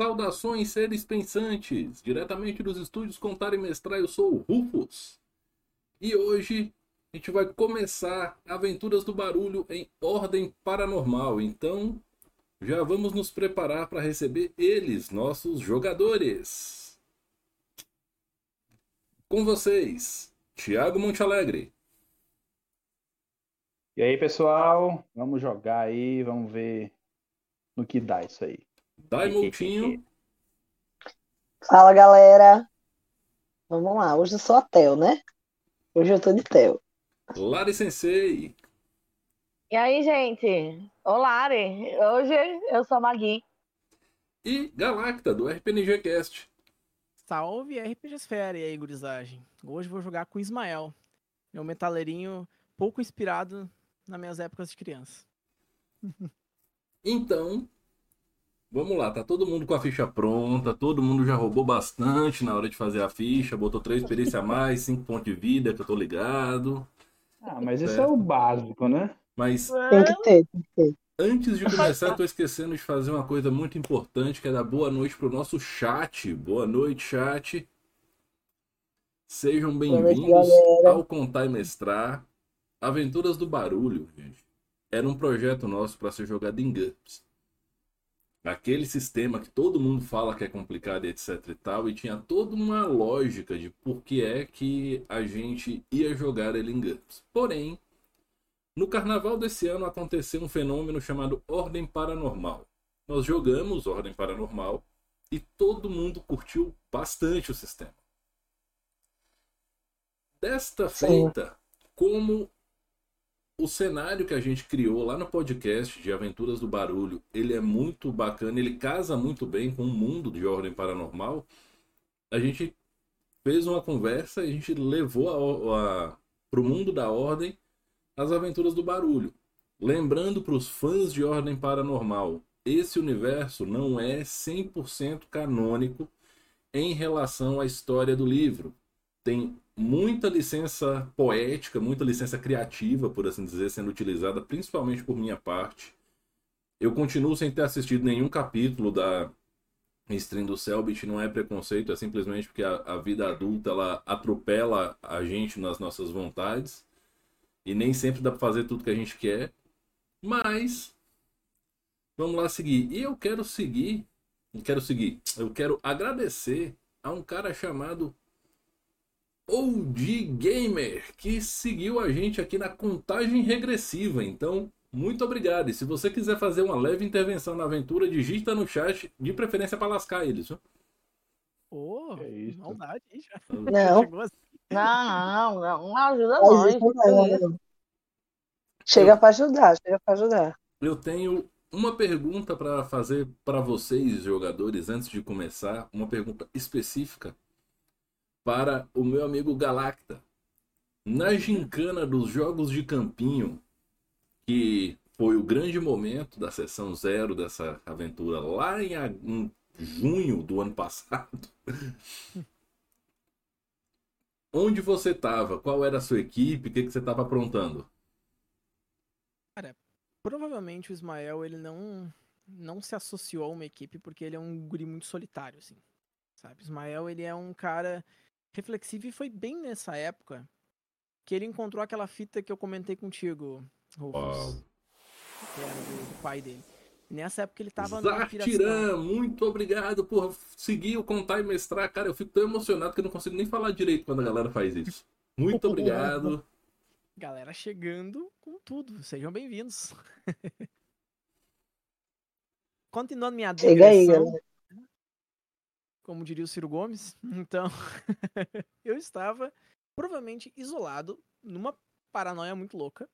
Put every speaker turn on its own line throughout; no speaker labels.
Saudações, seres pensantes! Diretamente dos estúdios Contar e Mestrar, eu sou o Rufus. E hoje a gente vai começar Aventuras do Barulho em ordem paranormal. Então, já vamos nos preparar para receber eles, nossos jogadores. Com vocês, Thiago Montealegre.
E aí, pessoal, vamos jogar aí, vamos ver no que dá isso aí.
Daimoutinho.
Fala, galera. Vamos lá. Hoje eu sou a Theo, né? Hoje eu tô de Theo.
Lari Sensei.
E aí, gente? Olá, Ari. Hoje eu sou a Magui.
E Galacta, do RPNG Cast.
Salve RPG Esfera e aí, gurizagem. Hoje vou jogar com Ismael, meu metaleirinho pouco inspirado nas minhas épocas de criança.
Então, vamos lá, tá todo mundo com a ficha pronta, todo mundo já roubou bastante na hora de fazer a ficha, botou três experiência a mais, cinco pontos de vida, que eu tô ligado.
Ah, mas isso é o básico, né?
Mas
Tem que ter, tem que ter.
antes de começar, eu tô esquecendo de fazer uma coisa muito importante, que é dar boa noite pro nosso chat. Boa noite, chat. Sejam bem-vindos ao Contar e Mestrar. Aventuras do Barulho, gente. Era um projeto nosso para ser jogado em GURPS. Aquele sistema que todo mundo fala que é complicado e etc e tal, e tinha toda uma lógica de por que é que a gente ia jogar ele em GURPS. Porém, no carnaval desse ano aconteceu um fenômeno chamado Ordem Paranormal. Nós jogamos Ordem Paranormal e todo mundo curtiu bastante o sistema. Desta feita, como o cenário que a gente criou lá no podcast de Aventuras do Barulho, ele é muito bacana, ele casa muito bem com o mundo de Ordem Paranormal. A gente fez uma conversa e a gente levou para o mundo da Ordem as Aventuras do Barulho. Lembrando para os fãs de Ordem Paranormal, esse universo não é 100% canônico em relação à história do livro. Tem muita licença poética, muita licença criativa, por assim dizer, sendo utilizada, principalmente por minha parte. Eu continuo sem ter assistido nenhum capítulo da stream do Selbit, não é preconceito, é simplesmente porque a, a vida adulta ela atropela a gente nas nossas vontades e nem sempre dá para fazer tudo que a gente quer. Mas vamos lá seguir. E eu quero seguir, eu quero seguir, eu quero agradecer a um cara chamado OG Gamer, que seguiu a gente aqui na contagem regressiva. Então, muito obrigado. E se você quiser fazer uma leve intervenção na aventura, digita no chat, de preferência para lascar eles.
Que isso?
maldade, hein, já.
Não.
Assim.
Não, não, não. Ajuda
não, não. Chega pra ajudar, chega pra ajudar.
Eu tenho uma pergunta para fazer para vocês, jogadores, antes de começar. Uma pergunta específica para o meu amigo Galacta. Na gincana dos Jogos de Campinho, que foi o grande momento da sessão zero dessa aventura lá em, junho do ano passado. Onde você estava? Qual era a sua equipe? O que, que você estava aprontando?
Provavelmente o Ismael, ele não, não se associou a uma equipe porque ele é um guri muito solitário, assim. Sabe? Ismael, ele é um cara reflexivo e foi bem nessa época que ele encontrou aquela fita que eu comentei contigo, Rufus. Que era do, do pai dele. Nessa época ele tava.
Zartiran, muito obrigado por seguir o contar e mestrar. Cara, eu fico tão emocionado que eu não consigo nem falar direito quando a galera faz isso. Muito obrigado.
Galera chegando com tudo. Sejam bem-vindos. Continuando minha
Chega aí,
digressão,
galera.
Como diria o Ciro Gomes. Então, eu estava provavelmente isolado, numa paranoia muito louca,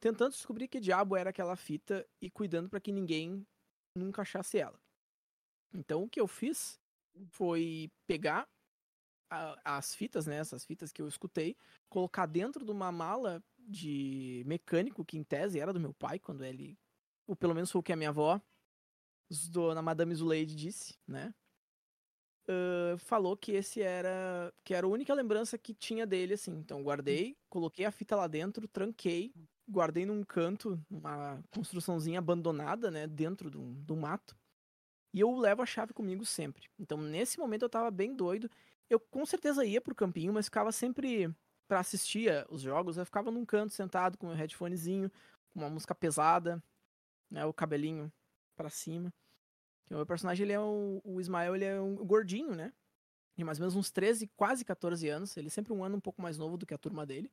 tentando descobrir que diabo era aquela fita e cuidando para que ninguém nunca achasse ela. Então, o que eu fiz foi pegar a- as fitas, né, essas fitas que eu escutei, colocar dentro de uma mala de mecânico, que em tese era do meu pai, quando ele, ou pelo menos foi o que a minha avó, dona Madame Zuleide disse, né? Falou que esse era que era a única lembrança que tinha dele, assim. Então guardei, coloquei a fita lá dentro, tranquei, guardei num canto, uma construçãozinha abandonada, né, dentro do, do mato. E eu levo a chave comigo sempre. Então, nesse momento, eu tava bem doido. Eu com certeza ia pro campinho, mas ficava sempre para assistir os jogos. Eu ficava num canto sentado com o headphonezinho, uma música pesada, né? O cabelinho para cima. O meu personagem, ele é um, o Ismael, ele é um gordinho, né? De mais ou menos uns 13, quase 14 anos. Ele é sempre um ano um pouco mais novo do que a turma dele,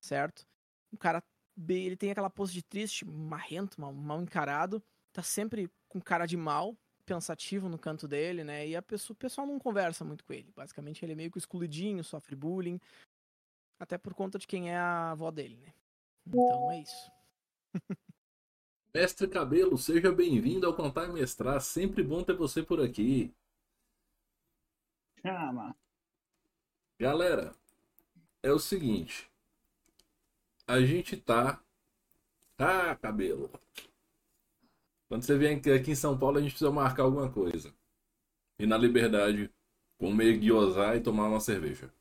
certo? O cara, ele tem aquela pose de triste, marrento, mal, mal encarado. Tá sempre com cara de mal, pensativo no canto dele, né? E a pessoa, o pessoal não conversa muito com ele. Basicamente, ele é meio que excluidinho, sofre bullying. Até por conta de quem é a avó dele, né? Então é isso.
Mestre Cabelo, seja bem-vindo ao Contar e Mestrar. Sempre bom ter você por aqui.
Chama.
Galera, é o seguinte. A gente tá. Ah, cabelo. Quando você vem aqui em São Paulo, a gente precisa marcar alguma coisa. E na liberdade, comer guiosar e tomar uma cerveja.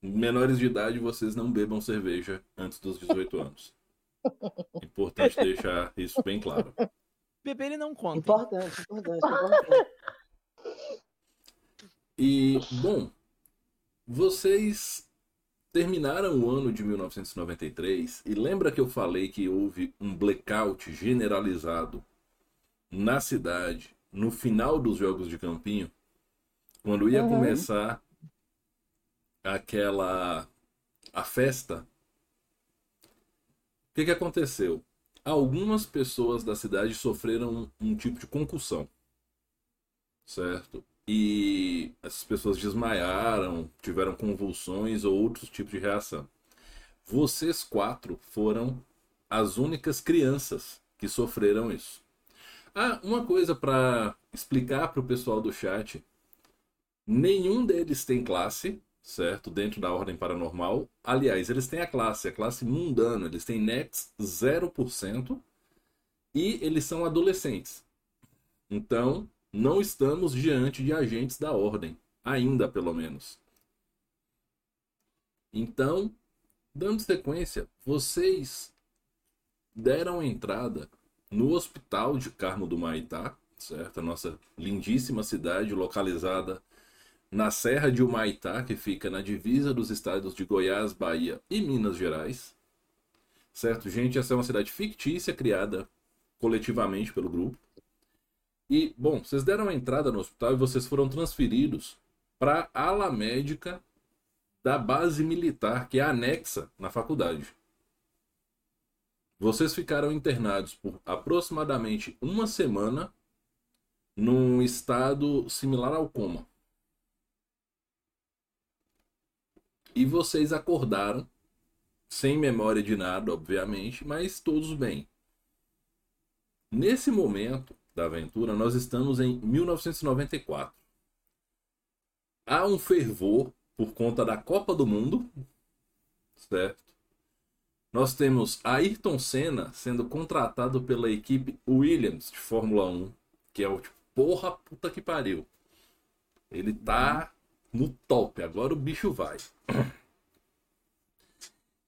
Menores de idade, vocês não bebam cerveja antes dos 18 anos. Importante deixar isso bem claro.
Beber ele não conta.
Importante, importante, importante.
E, bom, vocês terminaram o ano de 1993 e lembra que eu falei que houve um blackout generalizado na cidade no final dos Jogos de Campinho? Quando ia
Uhum.
começar aquela a festa. O que, que aconteceu? Algumas pessoas da cidade sofreram um, um tipo de concussão, certo? E essas pessoas desmaiaram, tiveram convulsões ou outros tipos de reação. Vocês quatro foram as únicas crianças que sofreram isso. Ah, uma coisa para explicar para o pessoal do chat: nenhum deles tem classe, certo? Dentro da ordem paranormal. Aliás, eles têm a classe, a classe mundano, eles têm Nex 0% e eles são adolescentes. Então, não estamos diante de agentes da ordem, ainda pelo menos. Então, dando sequência, vocês deram entrada no Hospital de Carmo do Maitá, certo? A nossa lindíssima cidade localizada na Serra de Humaitá, que fica na divisa dos estados de Goiás, Bahia e Minas Gerais. Certo, gente? Essa é uma cidade fictícia criada coletivamente pelo grupo. E, bom, vocês deram a entrada no hospital e vocês foram transferidos para a ala médica da base militar, que é anexa na faculdade. Vocês ficaram internados por aproximadamente uma semana num estado similar ao coma. E vocês acordaram, sem memória de nada, obviamente, mas todos bem. Nesse momento da aventura, nós estamos em 1994. Há um fervor por conta da Copa do Mundo, certo? Nós temos Ayrton Senna sendo contratado pela equipe Williams de Fórmula 1, que é o tipo, porra puta que pariu. Ele tá no top, agora o bicho vai.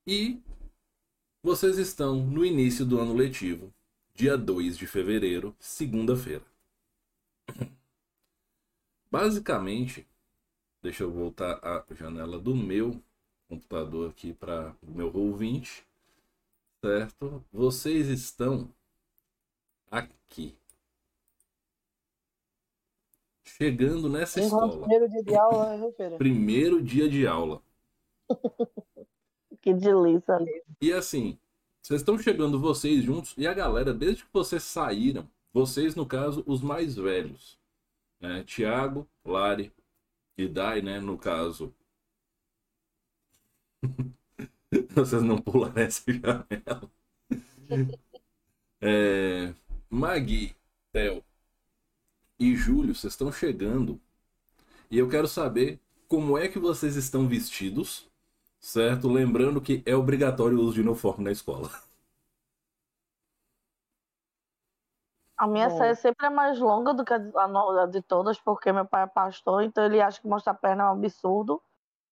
E vocês estão no início do ano letivo, dia 2 de fevereiro, segunda-feira. Basicamente, deixa eu voltar a janela do meu computador aqui para o meu Roll20, certo? Vocês estão aqui. Chegando nessa
nosso
escola.
primeiro dia de aula, né?
Primeiro dia de aula.
Que delícia.
E assim, vocês estão chegando vocês juntos e a galera, desde que vocês saíram, vocês, no caso, os mais velhos, né? Tiago, Lari e Dai, né? No caso. vocês não pulam nessa janela. É, Magui, Theo e Júlio, vocês estão chegando. E eu quero saber como é que vocês estão vestidos Certo? Lembrando que é obrigatório o uso de uniforme na escola.
A minha
Bom.
saia sempre é mais longa do que a de- a no- a de todas, porque meu pai é pastor, então ele acha que mostrar a perna é um absurdo.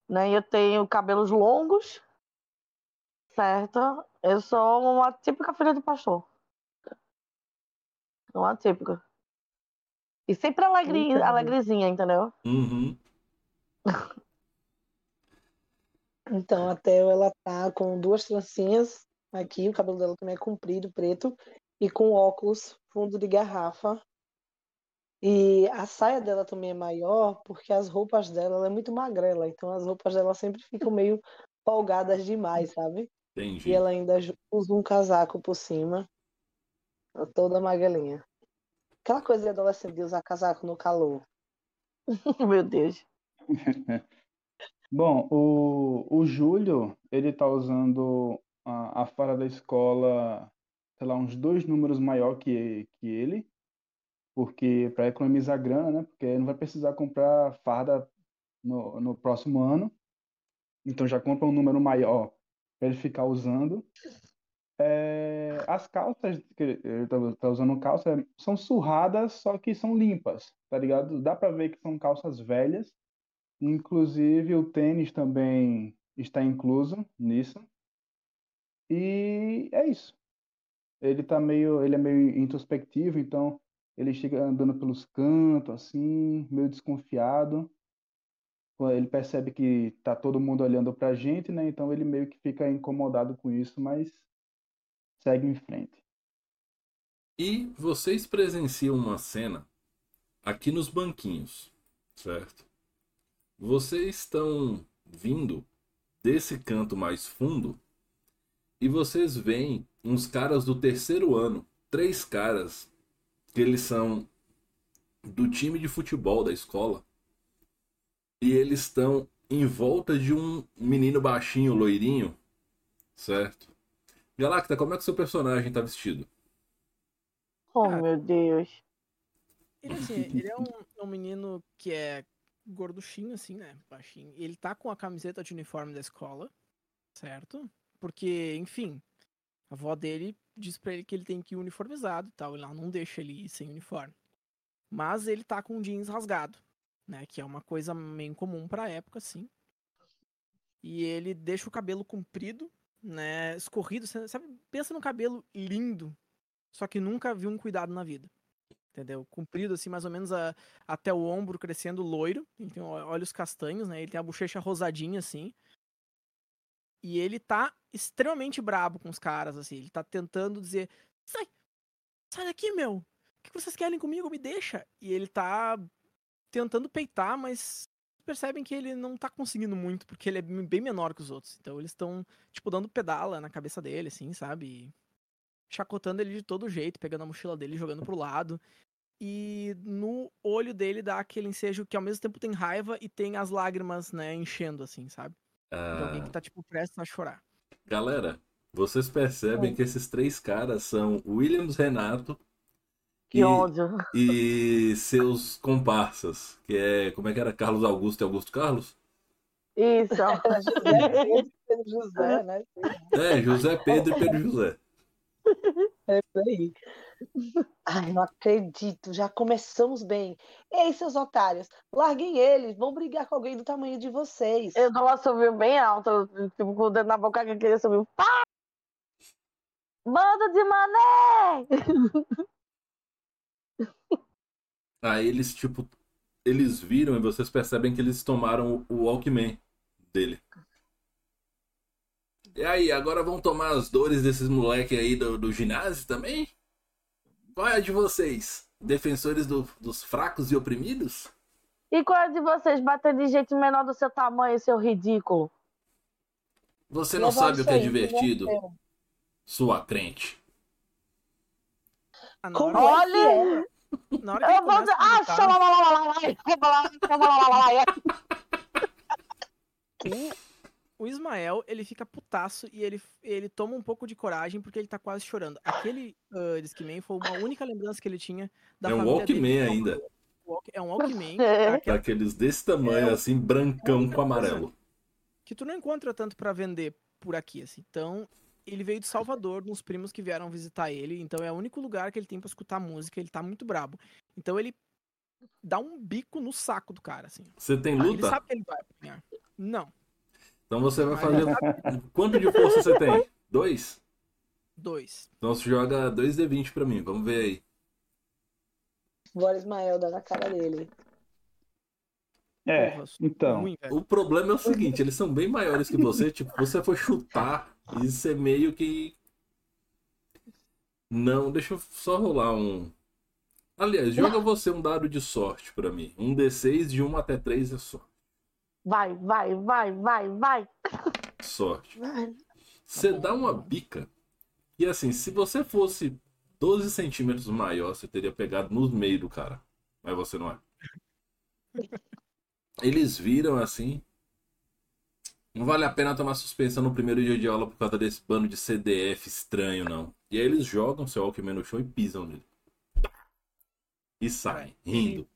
Né? Eu tenho cabelos longos, certo? Eu sou uma típica filha de pastor. Uma típica. E sempre alegre, alegrezinha, entendeu?
Uhum.
Então, a Theo, ela tá com duas trancinhas aqui, o cabelo dela também é comprido, preto, e com óculos fundo de garrafa. E a saia dela também é maior, porque as roupas dela, ela é muito magrela, então as roupas dela sempre ficam meio folgadas demais, sabe? E
Entendi.
ela ainda usa um casaco por cima, Ela toda magrelinha. Aquela coisa de adolescente de usar casaco no calor.
Meu Deus.
Bom, o, o Júlio, ele tá usando a, a fara da escola, sei lá, uns dois números maior que, que ele, porque para economizar grana, né? Porque não vai precisar comprar farda no, no próximo ano. Então já compra um número maior para ele ficar usando. É, as calças que ele tá, usando calça são surradas, só que são limpas, tá ligado? Dá para ver que são calças velhas. Inclusive, o tênis também está incluso nisso. E é isso. Ele tá meio, ele é meio introspectivo, então ele chega andando pelos cantos, assim, meio desconfiado. Ele percebe que tá todo mundo olhando pra gente, né? Então ele meio que fica incomodado com isso, mas segue em frente.
E vocês presenciam uma cena aqui nos banquinhos, certo? Vocês estão vindo desse canto mais fundo e vocês veem uns caras do terceiro ano, três caras que eles são do time de futebol da escola e eles estão em volta de um menino baixinho, loirinho, certo? Galacta, como é que seu personagem tá vestido?
Oh,
Cara.
meu Deus.
Ele, assim, ele é um, um menino que é gorduchinho, assim, né? Baixinho. Ele tá com a camiseta de uniforme da escola, certo? Porque, enfim, a avó dele diz pra ele que ele tem que ir uniformizado e tal. E lá não deixa ele ir sem uniforme. Mas ele tá com jeans rasgado, né? Que é uma coisa meio comum pra época, assim. E ele deixa o cabelo comprido, né? Escorrido. Sabe? Pensa num cabelo lindo, só que nunca viu um cuidado na vida entendeu? Comprido, assim, mais ou menos a- até o ombro, crescendo loiro. Ele tem olhos castanhos, né? Ele tem a bochecha rosadinha, assim. E ele tá extremamente brabo com os caras, assim. Ele tá tentando dizer: sai, sai daqui, meu! O que vocês querem comigo? Me deixa! E ele tá tentando peitar, mas percebem que ele não tá conseguindo muito, porque ele é bem menor que os outros. Então eles estão, tipo, dando pedala na cabeça dele, assim, sabe? E chacotando ele de todo jeito, pegando a mochila dele, e jogando pro lado. E no olho dele dá aquele ensejo que ao mesmo tempo tem raiva e tem as lágrimas, né, enchendo, assim, sabe? De alguém
Ah,
que tá, tipo, prestes a chorar.
Galera, vocês percebem que esses três caras são Williams Renato
Que
e,
ódio.
e seus comparsas, que é, como é que era? Carlos Augusto e Augusto Carlos?
Isso.
José, Pedro José, né?
É, José Pedro e Pedro José.
É isso aí. Ai, não acredito, já começamos bem. Ei, seus otários, larguem eles, vão brigar com alguém do tamanho de vocês.
Eu tava subiu bem alto, tipo, com o dedo na boca que eu queria subir. Pá! Bando de mané!
Aí eles, tipo, eles viram e vocês percebem que eles tomaram o Walkman dele. E aí, agora vão tomar as dores desses moleque aí do, do ginásio também? Qual é a de vocês? Defensores do- dos fracos e oprimidos?
E qual é de vocês bater de jeito menor do seu tamanho, seu ridículo?
Você não
Leva
sabe o que é divertido, sua crente.
Ah, na hora,
é que é?
na hora que
Eu
ele
vou
começa
dizer.
a
Ah,
gritar, o Ismael, ele fica putaço e ele, ele toma um pouco de coragem porque ele tá quase chorando. Aquele uh, Discman foi uma única lembrança que ele tinha da
É um Walkman
dele.
ainda.
É um Walkman.
É.
aquela-
Daqueles desse tamanho,
É,
assim, brancão com amarelo.
que tu não encontra tanto pra vender por aqui, assim. Então, ele veio de Salvador, uns primos que vieram visitar ele, então é o único lugar que ele tem pra escutar música, ele tá muito brabo. Então ele dá um bico no saco do cara, assim.
Você tem
Ele
luta?
sabe que ele vai apanhar. Não,
Então você vai fazer.
ele
Quanto de força você tem? Dois?
dois.
Então você joga 2d20 pra mim, vamos ver aí.
Bora Ismael dá na cara dele.
É, então.
O problema é o seguinte, eles são bem maiores que você, tipo, você for chutar e você meio que. Não, deixa eu só rolar um. Aliás, joga você um dado de sorte pra mim. Um D6 de 1 até 3 é só.
Vai, vai, vai, vai, vai.
Sorte.
Vai.
Você dá uma bica. E assim, se você fosse 12 centímetros maior, você teria pegado no meio do cara. Mas você não é. Eles viram assim. Não vale a pena tomar suspensão no primeiro dia de aula por causa desse bando de CDF estranho, não. E aí eles jogam seu Alckmin no chão e pisam nele. E saem, rindo.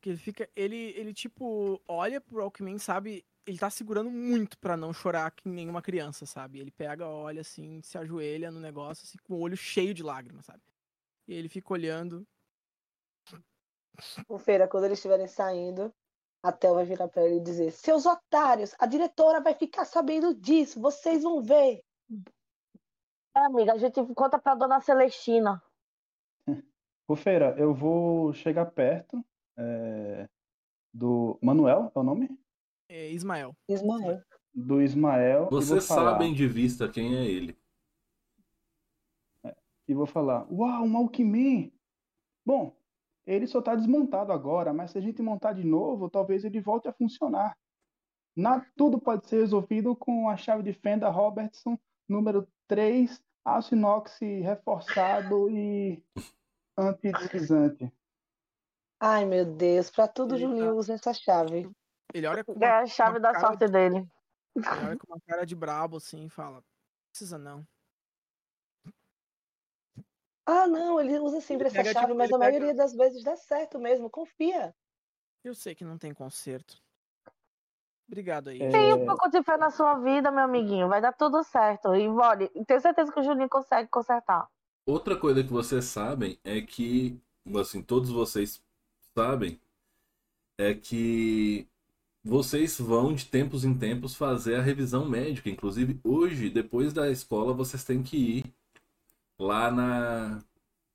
Que ele fica. Ele, ele, tipo, olha pro Alckmin, sabe? Ele tá segurando muito pra não chorar que nem uma criança, sabe? Ele pega, olha assim, se ajoelha no negócio, assim, com o olho cheio de lágrimas, sabe? E ele fica olhando.
O Feira, quando eles estiverem saindo, a Theo vai virar pra ele e dizer: Seus otários, a diretora vai ficar sabendo disso, vocês vão ver.
É, amiga, a gente conta pra dona Celestina.
Ô, Feira, eu vou chegar perto é, do Manuel, é o nome?
É, Ismael.
Ismael.
Do Ismael.
Vocês sabem de vista quem é ele.
E vou falar, uau, um Alckmin! Bom, ele só está desmontado agora, mas se a gente montar de novo, talvez ele volte a funcionar. Na, tudo pode ser resolvido com a chave de fenda Robertson, número 3, aço inox reforçado e antideslizante.
Ai, meu Deus, pra tudo
Ele
Julinho
tá-
usa essa chave.
Ele olha com
É
uma,
a chave da sorte dele.
Ele olha com uma cara de brabo, assim, e fala: Precisa não.
Ah, não, ele usa sempre essa
pega,
chave,
tipo,
mas a
pega-
maioria das vezes dá certo mesmo, confia.
Eu sei que não tem conserto. Obrigado aí.
É,
Tem um pouco de fé na sua vida, meu amiguinho. Vai dar tudo certo. E olha, tenho certeza que o Juninho consegue consertar.
Outra coisa que vocês sabem é que, assim, todos vocês sabem, é que vocês vão de tempos em tempos fazer a revisão médica. Inclusive, hoje, depois da escola, vocês têm que ir lá na,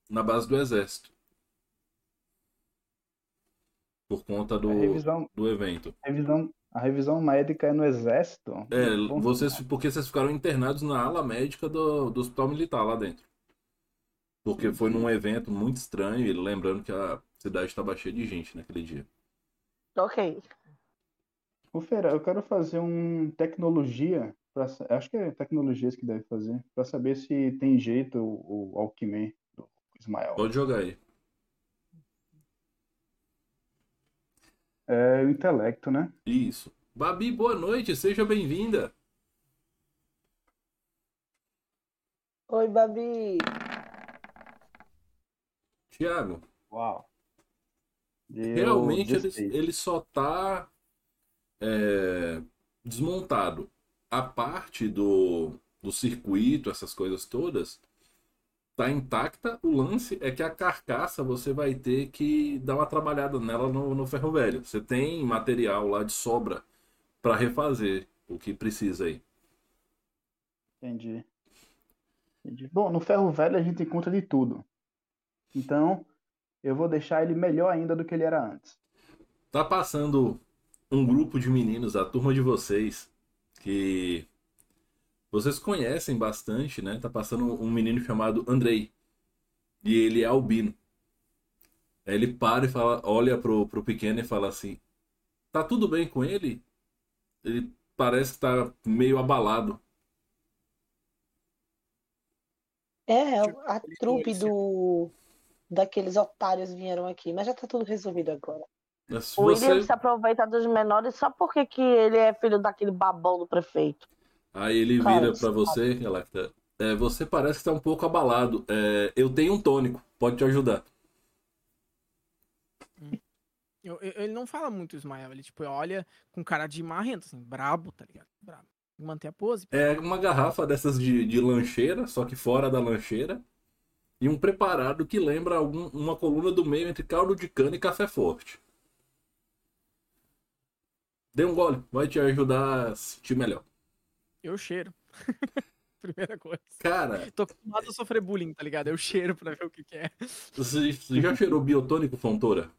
na base do exército. Por conta do,
a revisão,
do evento.
revisão, a revisão médica é no exército?
É, vocês, porque vocês ficaram internados na ala médica do, do hospital militar lá dentro. Porque foi num evento muito estranho, e lembrando que a cidade estava cheia de gente naquele dia.
Ok.
Ô, Feira, eu quero fazer um tecnologia, pra, acho que é tecnologias que deve fazer, para saber se tem jeito o, o Alckmin do Ismael.
Pode jogar aí.
É o intelecto, né?
Isso. Babi, boa noite, seja bem-vinda.
Oi, Babi.
Tiago,
Uau. Deu
realmente ele,
16.
ele só tá é, desmontado. A parte do, do circuito, essas coisas todas, tá intacta. O lance é que a carcaça você vai ter que dar uma trabalhada nela no, no ferro velho. Você tem material lá de sobra para refazer o que precisa aí.
Entendi. Entendi. Bom, no ferro velho a gente encontra de tudo. Então, eu vou deixar ele melhor ainda do que ele era antes.
Tá passando um grupo de meninos, a turma de vocês, que vocês conhecem bastante, né? Tá passando um menino chamado Andrei. E ele é albino. Aí ele para e fala, olha pro, pro pequeno e fala assim: Tá tudo bem com ele? Ele parece que tá meio abalado.
É,
Tipo,
a trupe do daqueles otários vieram aqui, mas já tá tudo resolvido agora.
Mas Se
O William
você...
se aproveita dos menores só porque que ele é filho daquele babão do prefeito.
Aí ele
Cara,
vira pra você, Galacta. É, você parece que tá um pouco abalado. É, eu tenho um tônico, pode te ajudar.
Eu- eu- ele não fala muito Ismael, ele tipo olha com cara de marrento, assim, brabo, tá ligado? Brabo. Manter a pose.
É uma garrafa dessas de, de lancheira, só que fora da lancheira. E um preparado que lembra algum, uma coluna do meio entre caldo de cana e café forte. Dê um gole, vai te ajudar a sentir melhor.
Eu cheiro. Primeira coisa.
Cara,
Tô acostumado a sofrer bullying, tá ligado? Eu cheiro pra ver o que, que é.
você você já cheirou biotônico, Fontoura?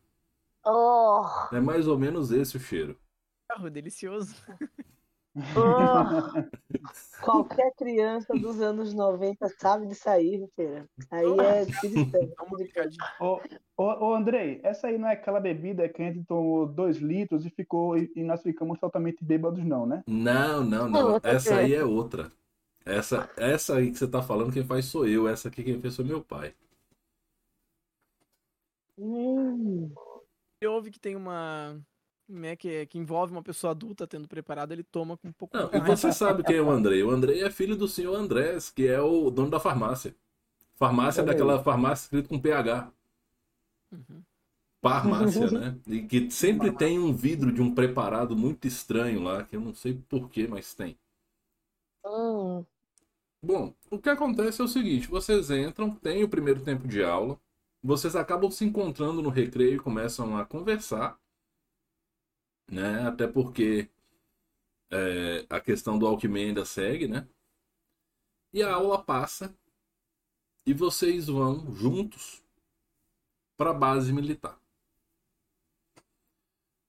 Oh,
É mais ou menos esse o cheiro.
Ah, delicioso.
oh.
Qualquer criança dos anos 90 sabe disso aí, Rufeira. Aí é
picadinha.
Ô, ô, ô, Andrei, essa aí não é aquela bebida que a gente tomou dois litros e ficou e, e nós ficamos totalmente bêbados, não, né?
Não, não, não. Essa aí é outra. Essa, essa aí que você tá falando, quem faz sou eu. Essa aqui quem fez foi meu pai.
Hum,
Ele ouve que tem uma. Né, que, que envolve uma pessoa adulta tendo preparado, ele toma com um pouco
Não,
mais.
e você sabe quem é o Andrei. O Andrei é filho do senhor Andrés, que é o dono da farmácia. Farmácia é daquela farmácia escrito com PH.
Uhum.
Farmácia, né? E que sempre tem um vidro de um preparado muito estranho lá, que eu não sei porquê, mas tem.
Hum.
Bom, o que acontece é o seguinte: vocês entram, tem o primeiro tempo de aula, vocês acabam se encontrando no recreio e começam a conversar, né? Até porque é, a questão do Alckmin ainda segue, né? E a aula passa e vocês vão juntos para a base militar.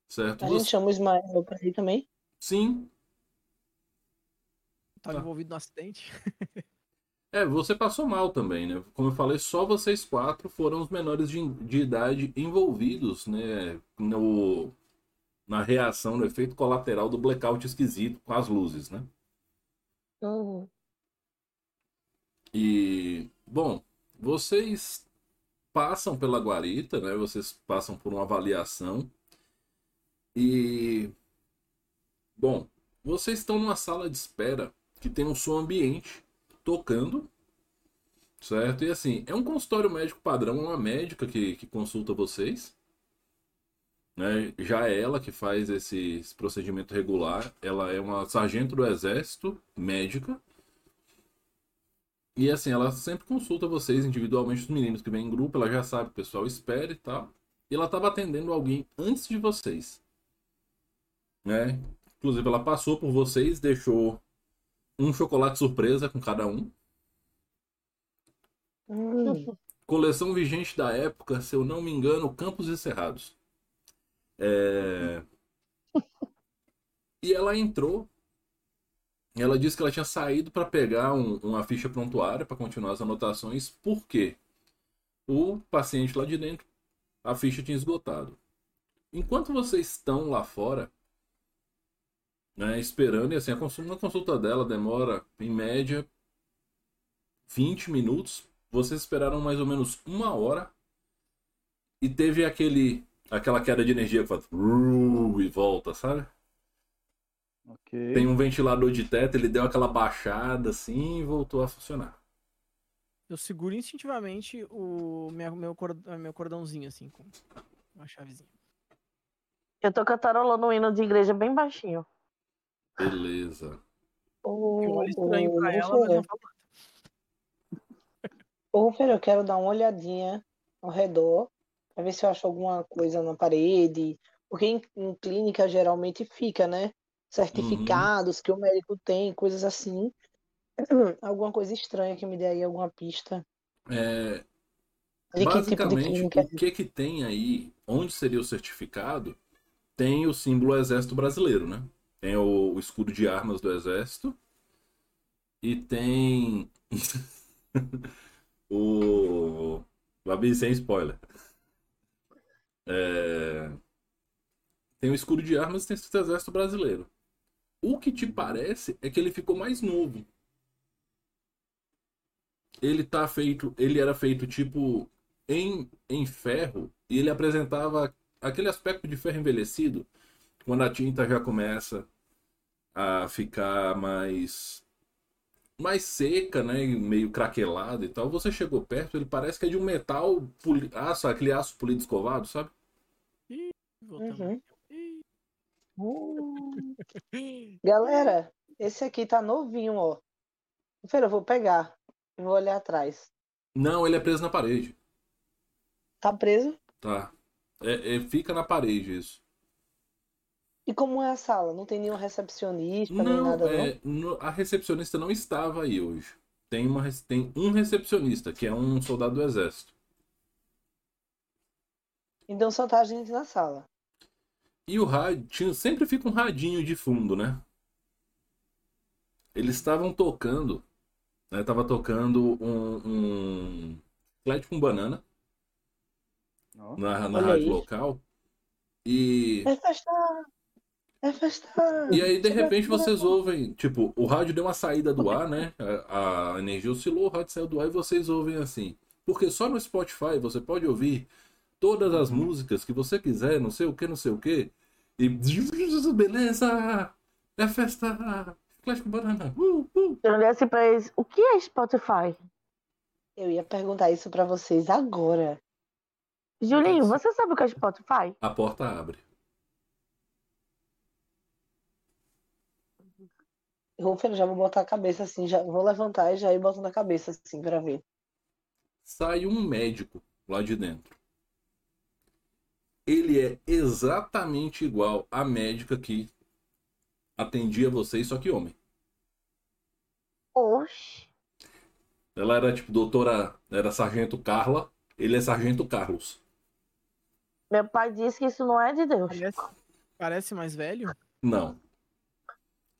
Certo?
a gente
Você-
chama o Ismael pra ir também.
Sim,
Tava
Tá.
envolvido no acidente.
É, você passou mal também, né? Como eu falei, só vocês quatro foram os menores de, de idade envolvidos, né? No, na reação, no efeito colateral do blackout esquisito com as luzes, né?
Hum.
E, bom, vocês passam pela guarita, né? Vocês passam por uma avaliação. E, bom, vocês estão numa sala de espera que tem um som ambiente tocando, certo? E assim, é um consultório médico padrão, é uma médica que, que consulta vocês. Né? Já é ela que faz esse, procedimento regular. Ela é uma sargento do exército, médica. E assim, ela sempre consulta vocês individualmente, os meninos que vêm em grupo, ela já sabe o pessoal espera e tal. E ela estava atendendo alguém antes de vocês. Né? Inclusive, ela passou por vocês, deixou um chocolate surpresa com cada um.
Hum,
Coleção vigente da época, se eu não me engano, Campos e Cerrados. É... E ela entrou. Ela disse que ela tinha saído para pegar um- uma ficha prontuária para continuar as anotações, porque o paciente lá de dentro, a ficha tinha esgotado. Enquanto vocês estão lá fora, né, esperando, e assim, a consulta, a consulta dela demora, em média, 20 minutos. Vocês esperaram mais ou menos uma hora e teve aquele aquela queda de energia que faz e volta, sabe?
Ok.
Tem um ventilador de teto, ele deu aquela baixada assim e voltou a funcionar.
Eu seguro instintivamente o meu, meu, cor- meu cordãozinho, assim, com uma chavezinha.
Eu tô cantarolando um hino de igreja bem baixinho.
Beleza.
Eu
ô,
olho estranho pra ela, mas não falo nada.
ô, eu quero dar uma olhadinha ao redor pra ver se eu acho alguma coisa na parede. Porque em, em clínica geralmente fica, né? Certificados que o médico tem, coisas assim. Alguma coisa estranha que me dê aí alguma pista.
É,
De que tipo
basicamente, o que que tem aí, onde seria o certificado, tem o símbolo Exército Brasileiro, né? Tem o, o escudo de armas do Exército e tem o. Abrir sem spoiler. É, Tem o escudo de armas e tem o Exército Brasileiro. O que te parece é que ele ficou mais novo. Ele tá feito, ele era feito tipo em, em ferro e ele apresentava aquele aspecto de ferro envelhecido, quando a tinta já começa a ficar mais mais seca, né, meio craquelada e tal. Você chegou perto, ele parece que é de um metal poli... aço, aquele aço polido escovado, sabe?
Voltamos.
Uhum.
Ih,
Hum. Galera, esse aqui tá novinho, ó. Feira, eu vou pegar. e Vou olhar atrás.
Não, ele é preso na parede,
Tá preso?
tá? É, é- fica na parede isso.
E como é a sala? Não tem nenhum recepcionista, nem
Não,
nada, não?
é, no- a recepcionista não estava aí hoje. Tem, uma, tem um recepcionista, que é um soldado do exército.
Então só tá a gente na sala.
E o rádio, sempre fica um radinho de fundo, né? Eles estavam tocando, né? Tava tocando um, um chiclete com banana
Ó.
na, na rádio
aí.
local. E,
É festa! É festa!
e aí, de
Chega
repente, vocês ouvem, tipo, o rádio deu uma saída do ar, né? A, a energia oscilou, o rádio saiu do ar e vocês ouvem assim. Porque só no Spotify você pode ouvir todas as músicas que você quiser, não sei o que, não sei o que. E beleza! É festa! Chiclete com banana! Uh, uh.
Eu olhei assim pra eles, o que é Spotify?
Eu ia perguntar isso pra vocês agora.
Julinho, você sabe o que é Spotify?
A porta abre.
Rúfero, já vou botar a cabeça assim, já vou levantar e já ir botando a cabeça assim pra ver.
sai um médico lá de dentro. Ele é exatamente igual à médica que atendia vocês, só que homem.
Oxi.
Ela era tipo doutora, era sargento Carla, ele é sargento Carlos.
Meu pai disse que isso não é de Deus.
Parece, parece mais velho?
Não.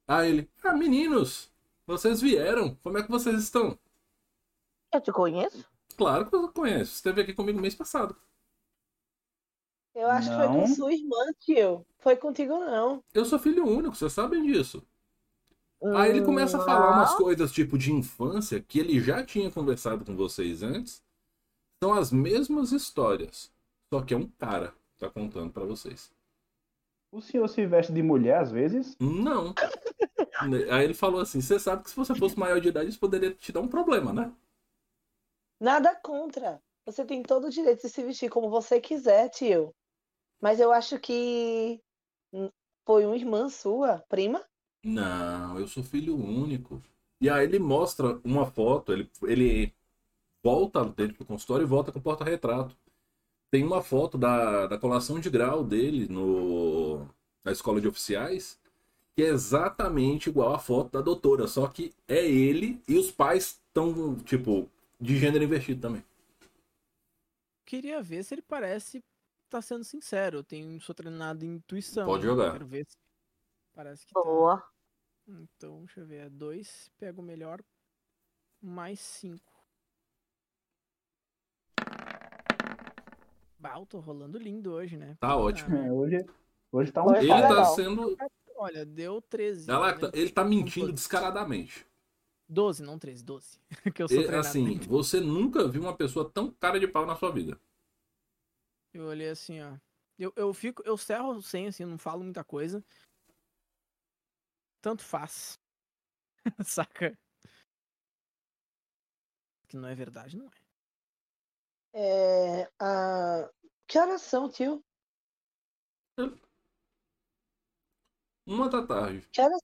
Ah, ele, ah, meninos, vocês vieram, como é que vocês estão?
Eu te conheço?
Claro que você conhece, você esteve aqui comigo mês passado.
Eu acho que foi com
Não.
sua irmã, tio. Foi contigo, não.
Eu sou filho único, vocês sabem disso. Aí ele começa a falar umas
Não.
coisas tipo de infância que ele já tinha conversado com vocês antes. São as mesmas histórias, só que é um cara que tá contando pra vocês.
O senhor se veste de mulher às vezes?
Não. Aí ele falou assim: "Você sabe que se você fosse maior de idade isso poderia te dar um problema, né?"
Nada contra. Você tem todo o direito de se vestir como você quiser, tio. Mas eu acho que foi uma irmã sua, prima?
Não, eu sou filho único. E aí ele mostra uma foto, ele, ele volta dentro do consultório e volta com o porta-retrato. Tem uma foto da, da colação de grau dele no, na escola de oficiais, que é exatamente igual à foto da doutora, só que é ele e os pais estão, tipo, de gênero invertido também.
Queria ver se ele parece estar sendo sincero. Eu tenho, sou treinado em intuição.
Pode
né?
jogar.
Quero ver se parece que tá.
Boa.
Então, deixa eu ver. É dois, pega o melhor. Mais cinco. Bah, eu tô rolando lindo hoje, né?
Tá ótimo.
É, hoje, hoje tá um
Hoje
Ele
tá
tá
legal.
sendo.
Olha, deu 13.
Galacta,
né?
ele tá mentindo
Doze.
descaradamente.
12, não 13, 12. que eu sou
E,
treinado.
assim, você nunca viu uma pessoa tão cara de pau na sua vida.
Eu olhei assim, ó. Eu, eu fico, eu cerro sem, assim, não falo muita coisa. Tanto faz. Saca? Que não é verdade, não é.
É, a... Que horas são, tio?
Uma da tarde.
Que horas...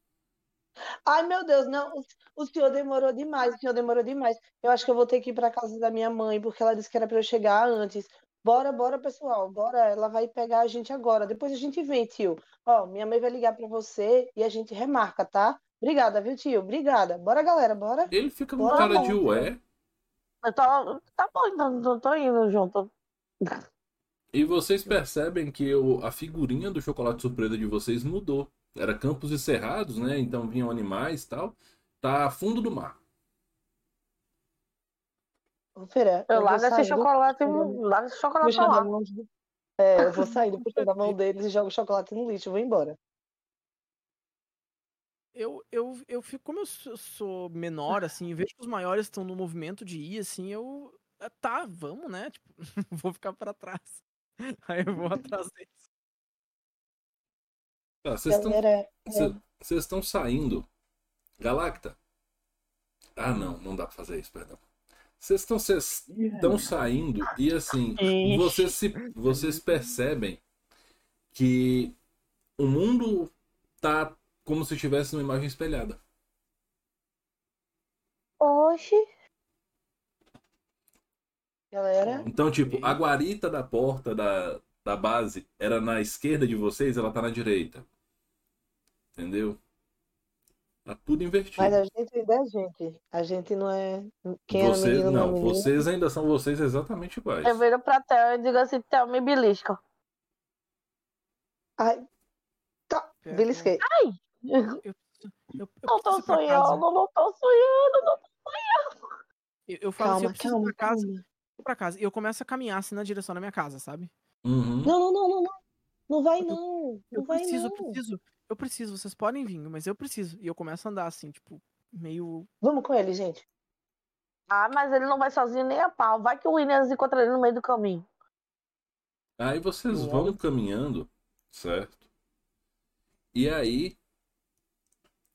Ai, meu Deus, não. o- O senhor demorou demais, o senhor demorou demais. Eu acho que eu vou ter que ir pra casa da minha mãe, porque ela disse que era pra eu chegar antes. Bora, bora, pessoal, bora. Ela vai pegar a gente agora. Depois a gente vem, tio. Ó, minha mãe vai ligar pra você e a gente remarca, tá? Obrigada, viu, tio? Obrigada. Bora, galera, bora.
Ele fica com cara de ué.
Eu tô, tá bom, então tô, tô indo junto.
E vocês percebem que o- a figurinha do chocolate surpresa de vocês mudou. Era campos e cerrados, né? Então vinham animais e tal. Tá fundo do mar.
Feira,
Eu
eu vou
largo esse chocolate,
puxando-
largo esse chocolate lá.
mão de- É, eu vou saindo, puxando a mão deles e jogo o chocolate no lixo. Eu vou embora.
Eu, eu, eu fico, como eu sou, menor, assim, e vejo que os maiores estão no movimento de ir, assim, eu. ah, Tá, vamos, né? Tipo, vou ficar pra trás. Aí eu vou atrás deles.
Vocês estão Cê- Vocês estão saindo. Galacta. Ah, não, não dá pra fazer isso, perdão. Vocês estão estão saindo e assim,
Ixi.
vocês se vocês percebem que o mundo tá como se tivesse uma imagem espelhada.
Oxi.
galera,
Então, tipo, a guarita da porta da, da base era na esquerda de vocês, ela tá na direita. Entendeu? Tá tudo invertido.
Mas a gente ainda é gente. A gente não é. Quem era
Você,
menino não, é
não,
menino.
vocês ainda são vocês exatamente iguais.
Eu viro pra Theo e digo assim, Theo, me belisca.
Ai. Tá, belisquei.
Eu, eu, eu
Não tô
ir pra casa.
sonhando, não tô sonhando. Não...
Eu, eu falo assim, eu
Calma,
preciso ir
calma,
pra casa,
calma.
vou pra casa. E eu começo a caminhar assim na direção da minha casa, sabe?
Uhum.
Não, não, não, não, não. Não vai não.
Eu
Não vai
preciso, eu
não.
preciso. Eu preciso, vocês podem vir, mas eu preciso. E eu começo a andar assim, tipo, meio.
Vamos com ele, gente.
Ah, mas ele não vai sozinho nem a pau. Vai que o Williams encontra ele no meio do caminho.
Aí vocês
Eu
vão
olho-
caminhando, certo? E aí,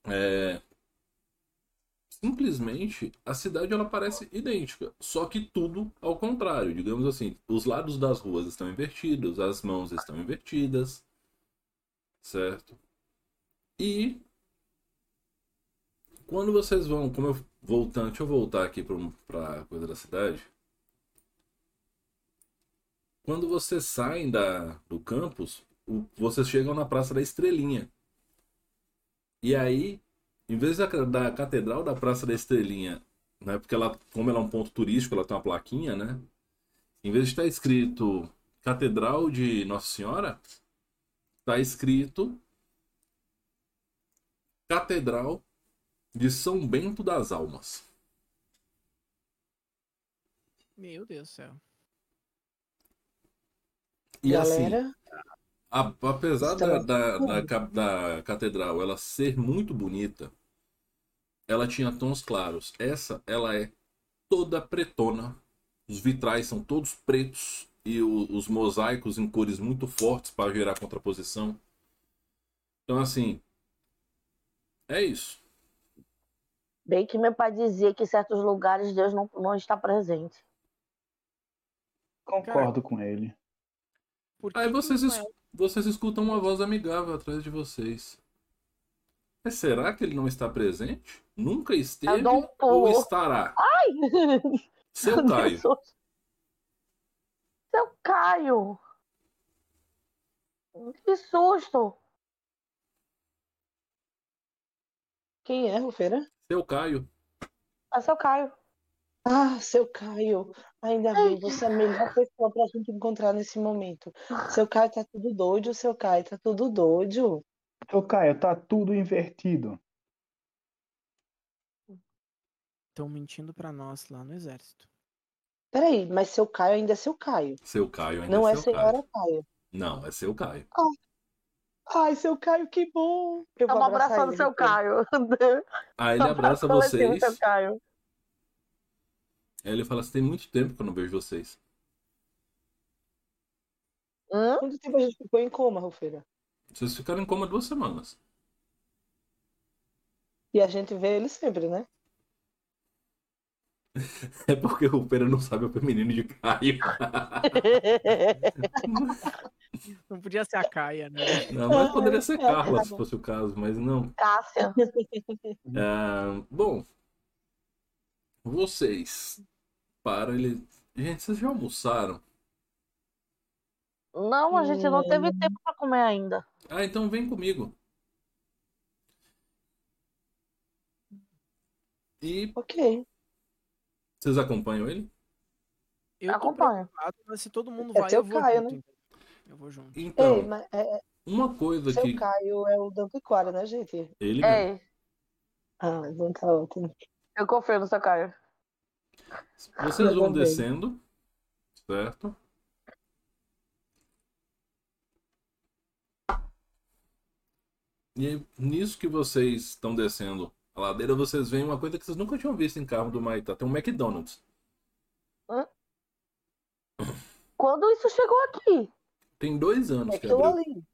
é, simplesmente a cidade ela parece idêntica, só que tudo ao contrário. Digamos assim, os lados das ruas estão invertidos, as mãos estão invertidas, certo? E quando vocês vão, como eu voltando, deixa eu voltar aqui para coisa da cidade. Quando vocês saem da, do campus, o- vocês chegam na Praça da Estrelinha. E aí, em vez da, da Catedral da Praça da Estrelinha, né, porque ela, como ela é um ponto turístico, ela tem uma plaquinha, né? Em vez de estar escrito Catedral de Nossa Senhora, está escrito Catedral de São Bento das Almas.
Meu Deus do céu.
E assim,
Galera,
A- apesar da, da, da, da catedral ela ser muito bonita, ela tinha tons claros. Essa, ela é toda pretona. Os vitrais são todos pretos e o- os mosaicos em cores muito fortes para gerar contraposição. Então, assim, é isso.
Bem que meu pai dizia que em certos lugares Deus não, não está presente.
Concordo com ele.
Aí vocês, es-
é-
vocês escutam uma voz amigável atrás de vocês. Mas será que ele não está presente? Nunca esteve
um
ou estará?
Ai!
Seu Caio.
Seu Caio! Que susto!
Quem é, Rufeira?
Seu Caio.
É seu Caio.
Ah, seu Caio. Ainda bem, você é a melhor pessoa pra gente encontrar nesse momento. Seu Caio tá tudo doido, seu Caio tá tudo doido.
Ô, Caio, tá tudo invertido.
Estão mentindo pra nós lá no exército.
Peraí, mas seu Caio ainda é seu Caio.
Seu Caio ainda
Não
é
é
seu
senhora
Caio.
Caio.
Não, é seu Caio.
Ai, seu Caio, que bom. Eu vou
Estamos
abraçar
abraçando
ele,
seu
Rufeira.
Caio.
Aí ele abraça vocês.
Seu Caio.
Aí ele fala assim: tem muito tempo que eu não vejo vocês.
Hum?
Quanto tempo a gente ficou em coma, Rufeira?
Vocês ficaram em coma duas semanas.
E a gente vê ele sempre, né?
É porque o Pera não sabe o feminino de Caio.
Não podia ser a Caia, né?
Não, mas poderia ser
É,
Carla
tá
se fosse o caso, mas não.
Cássia.
Ah, bom, vocês param ele. Gente, vocês já almoçaram?
Não, a gente não teve tempo pra comer ainda.
Ah, então vem comigo. E
Ok.
vocês acompanham ele?
Eu
Acompanho.
mas se todo mundo
É
vai, eu vou
Caio,
junto.
né?
Eu vou junto.
Então,
Ei, mas é, é-
uma coisa
seu
que
Caio é o Dampiquara, né, gente?
ele mesmo.
É,
Ah, então tá ótimo.
eu confio no seu Caio.
Vocês
Eu
vão
também.
descendo, certo? E nisso que vocês estão descendo a ladeira, vocês veem uma coisa que vocês nunca tinham visto em carro do Maitá. Tem um McDonald's.
Quando isso chegou aqui?
Tem dois anos
É
que abriu.
ali.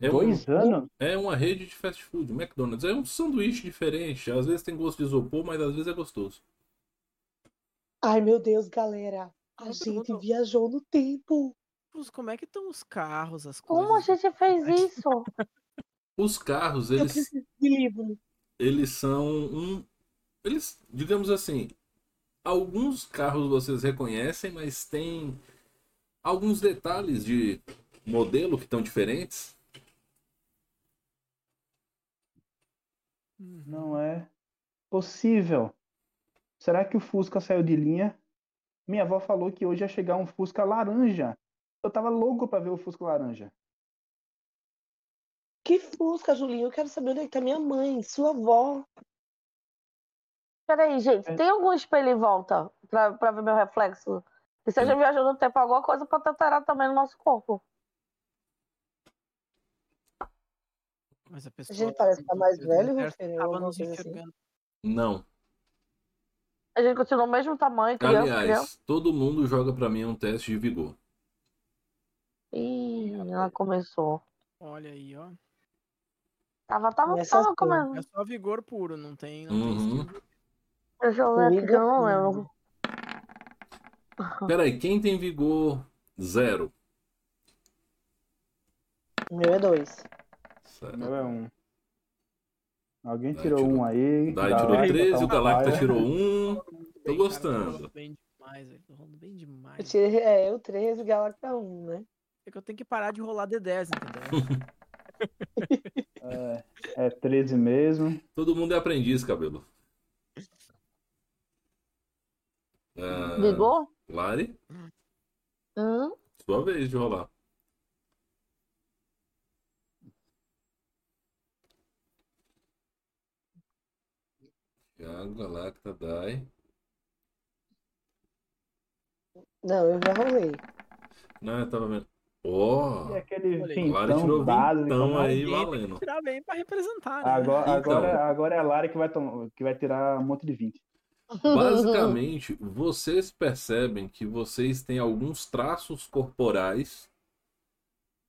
É, um-
Dois anos?
é uma rede de fast food, McDonald's. É um sanduíche diferente. Às vezes tem gosto de isopor, mas às vezes é gostoso.
Ai, meu Deus, galera. A
Eu
gente
pergunto-
viajou no tempo.
Como é que estão os carros, as
Como a
coisas?
gente fez isso?
Os carros,
Eu
eles,
preciso de livro.
eles são um. Eles, digamos assim, alguns carros vocês reconhecem, mas tem alguns detalhes de modelo que estão diferentes.
Não é possível. Será que o Fusca saiu de linha? Minha avó falou que hoje ia chegar um Fusca laranja. Eu tava louco pra ver o Fusca laranja.
Que Fusca, Julinho? Eu quero saber onde é que tá minha mãe, sua avó.
Peraí, gente,
É.
tem algum espelho em volta pra, pra ver meu reflexo? Que seja
Tem.
viajando no tempo, alguma coisa pra alterar também no nosso corpo.
Mas a
A
pessoa.
gente parece estar mais
do
velho,
tava nos
coisa assim.
enxergando.
Não.
A gente continua o mesmo tamanho, criança,
Aliás,
criança.
todo mundo joga pra mim um teste de vigor.
Ih, ela começou.
Olha aí, ó.
Tava, tava,
Começa
tava
assim.
começando.
É só vigor puro, não tem. Não
Uhum.
tem.
Deixa eu ver aqui, que eu não lembro.
Peraí, quem tem vigor zero?
O meu é dois.
O
Certo.
meu é um. Alguém
Dai
tirou
tirou-
um aí.
Dai
Galacta
tirou
tá
13,
on
o Galacta tirou um. Tô gostando.
bem demais, velho. Tô rolando bem
Eu tirei, é, eu 13, Galacta 1, né?
É que eu tenho que parar de rolar D10, entendeu?
É, é 13 mesmo.
Todo mundo é aprendiz, cabelo. Ah,
Vigor?
Lari,
Hum,
sua vez de rolar. Thiago, Galacta, Dai.
Não, eu já rolei.
Não, eu tava vendo. Ó,
E aquele
Olha aí.
Lari tirou
básico.
vintão aí, valendo.
tirar bem pra representar, né?
Agora,
Então.
agora, agora é a Lara que vai, tom- que vai tirar um monte de 20.
Basicamente, vocês percebem que vocês têm alguns traços corporais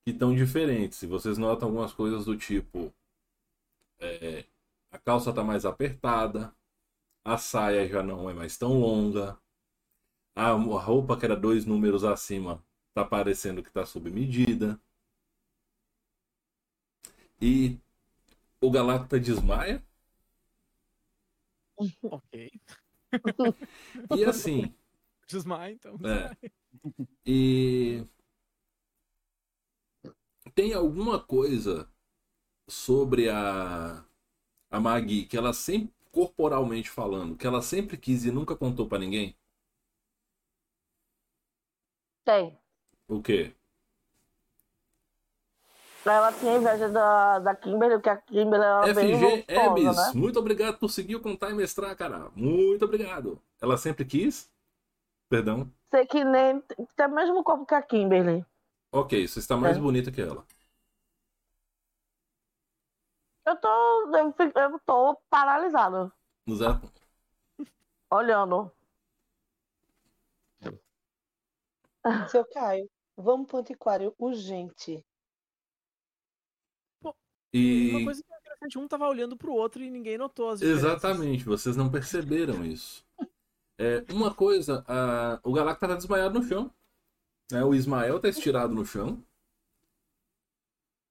que estão diferentes. E vocês notam algumas coisas do tipo: é, a calça tá mais apertada, a saia já não é mais tão longa, a, roupa que era dois números acima tá parecendo que tá sob medida. E o Galacta desmaia.
Ok.
E assim.
Desmaia, então.
É. E tem alguma coisa sobre a a Maggie que ela sempre corporalmente falando, que ela sempre quis e nunca contou pra ninguém?
tem.
O quê?
Ela tinha inveja da, da Kimberly, porque a Kimberly era bem
FG
gostosa,
Ebis,
né?
muito obrigado por seguir o contar e mestrar, cara. Muito obrigado. Ela sempre quis? Perdão.
Sei que nem. Tem o mesmo corpo que a Kimberly.
Ok, você está mais
É.
bonita que ela.
Eu tô. Eu, fico- eu tô paralisado.
Ponto.
Olhando.
Seu Caio, vamos pro antiquário urgente.
Uma
E
coisa que é interessante, um tava olhando pro outro e ninguém notou as diferenças.
Exatamente, vocês não perceberam isso. É, uma coisa, a- o Galacta tá desmaiado no chão. né? O Ismael tá estirado no chão.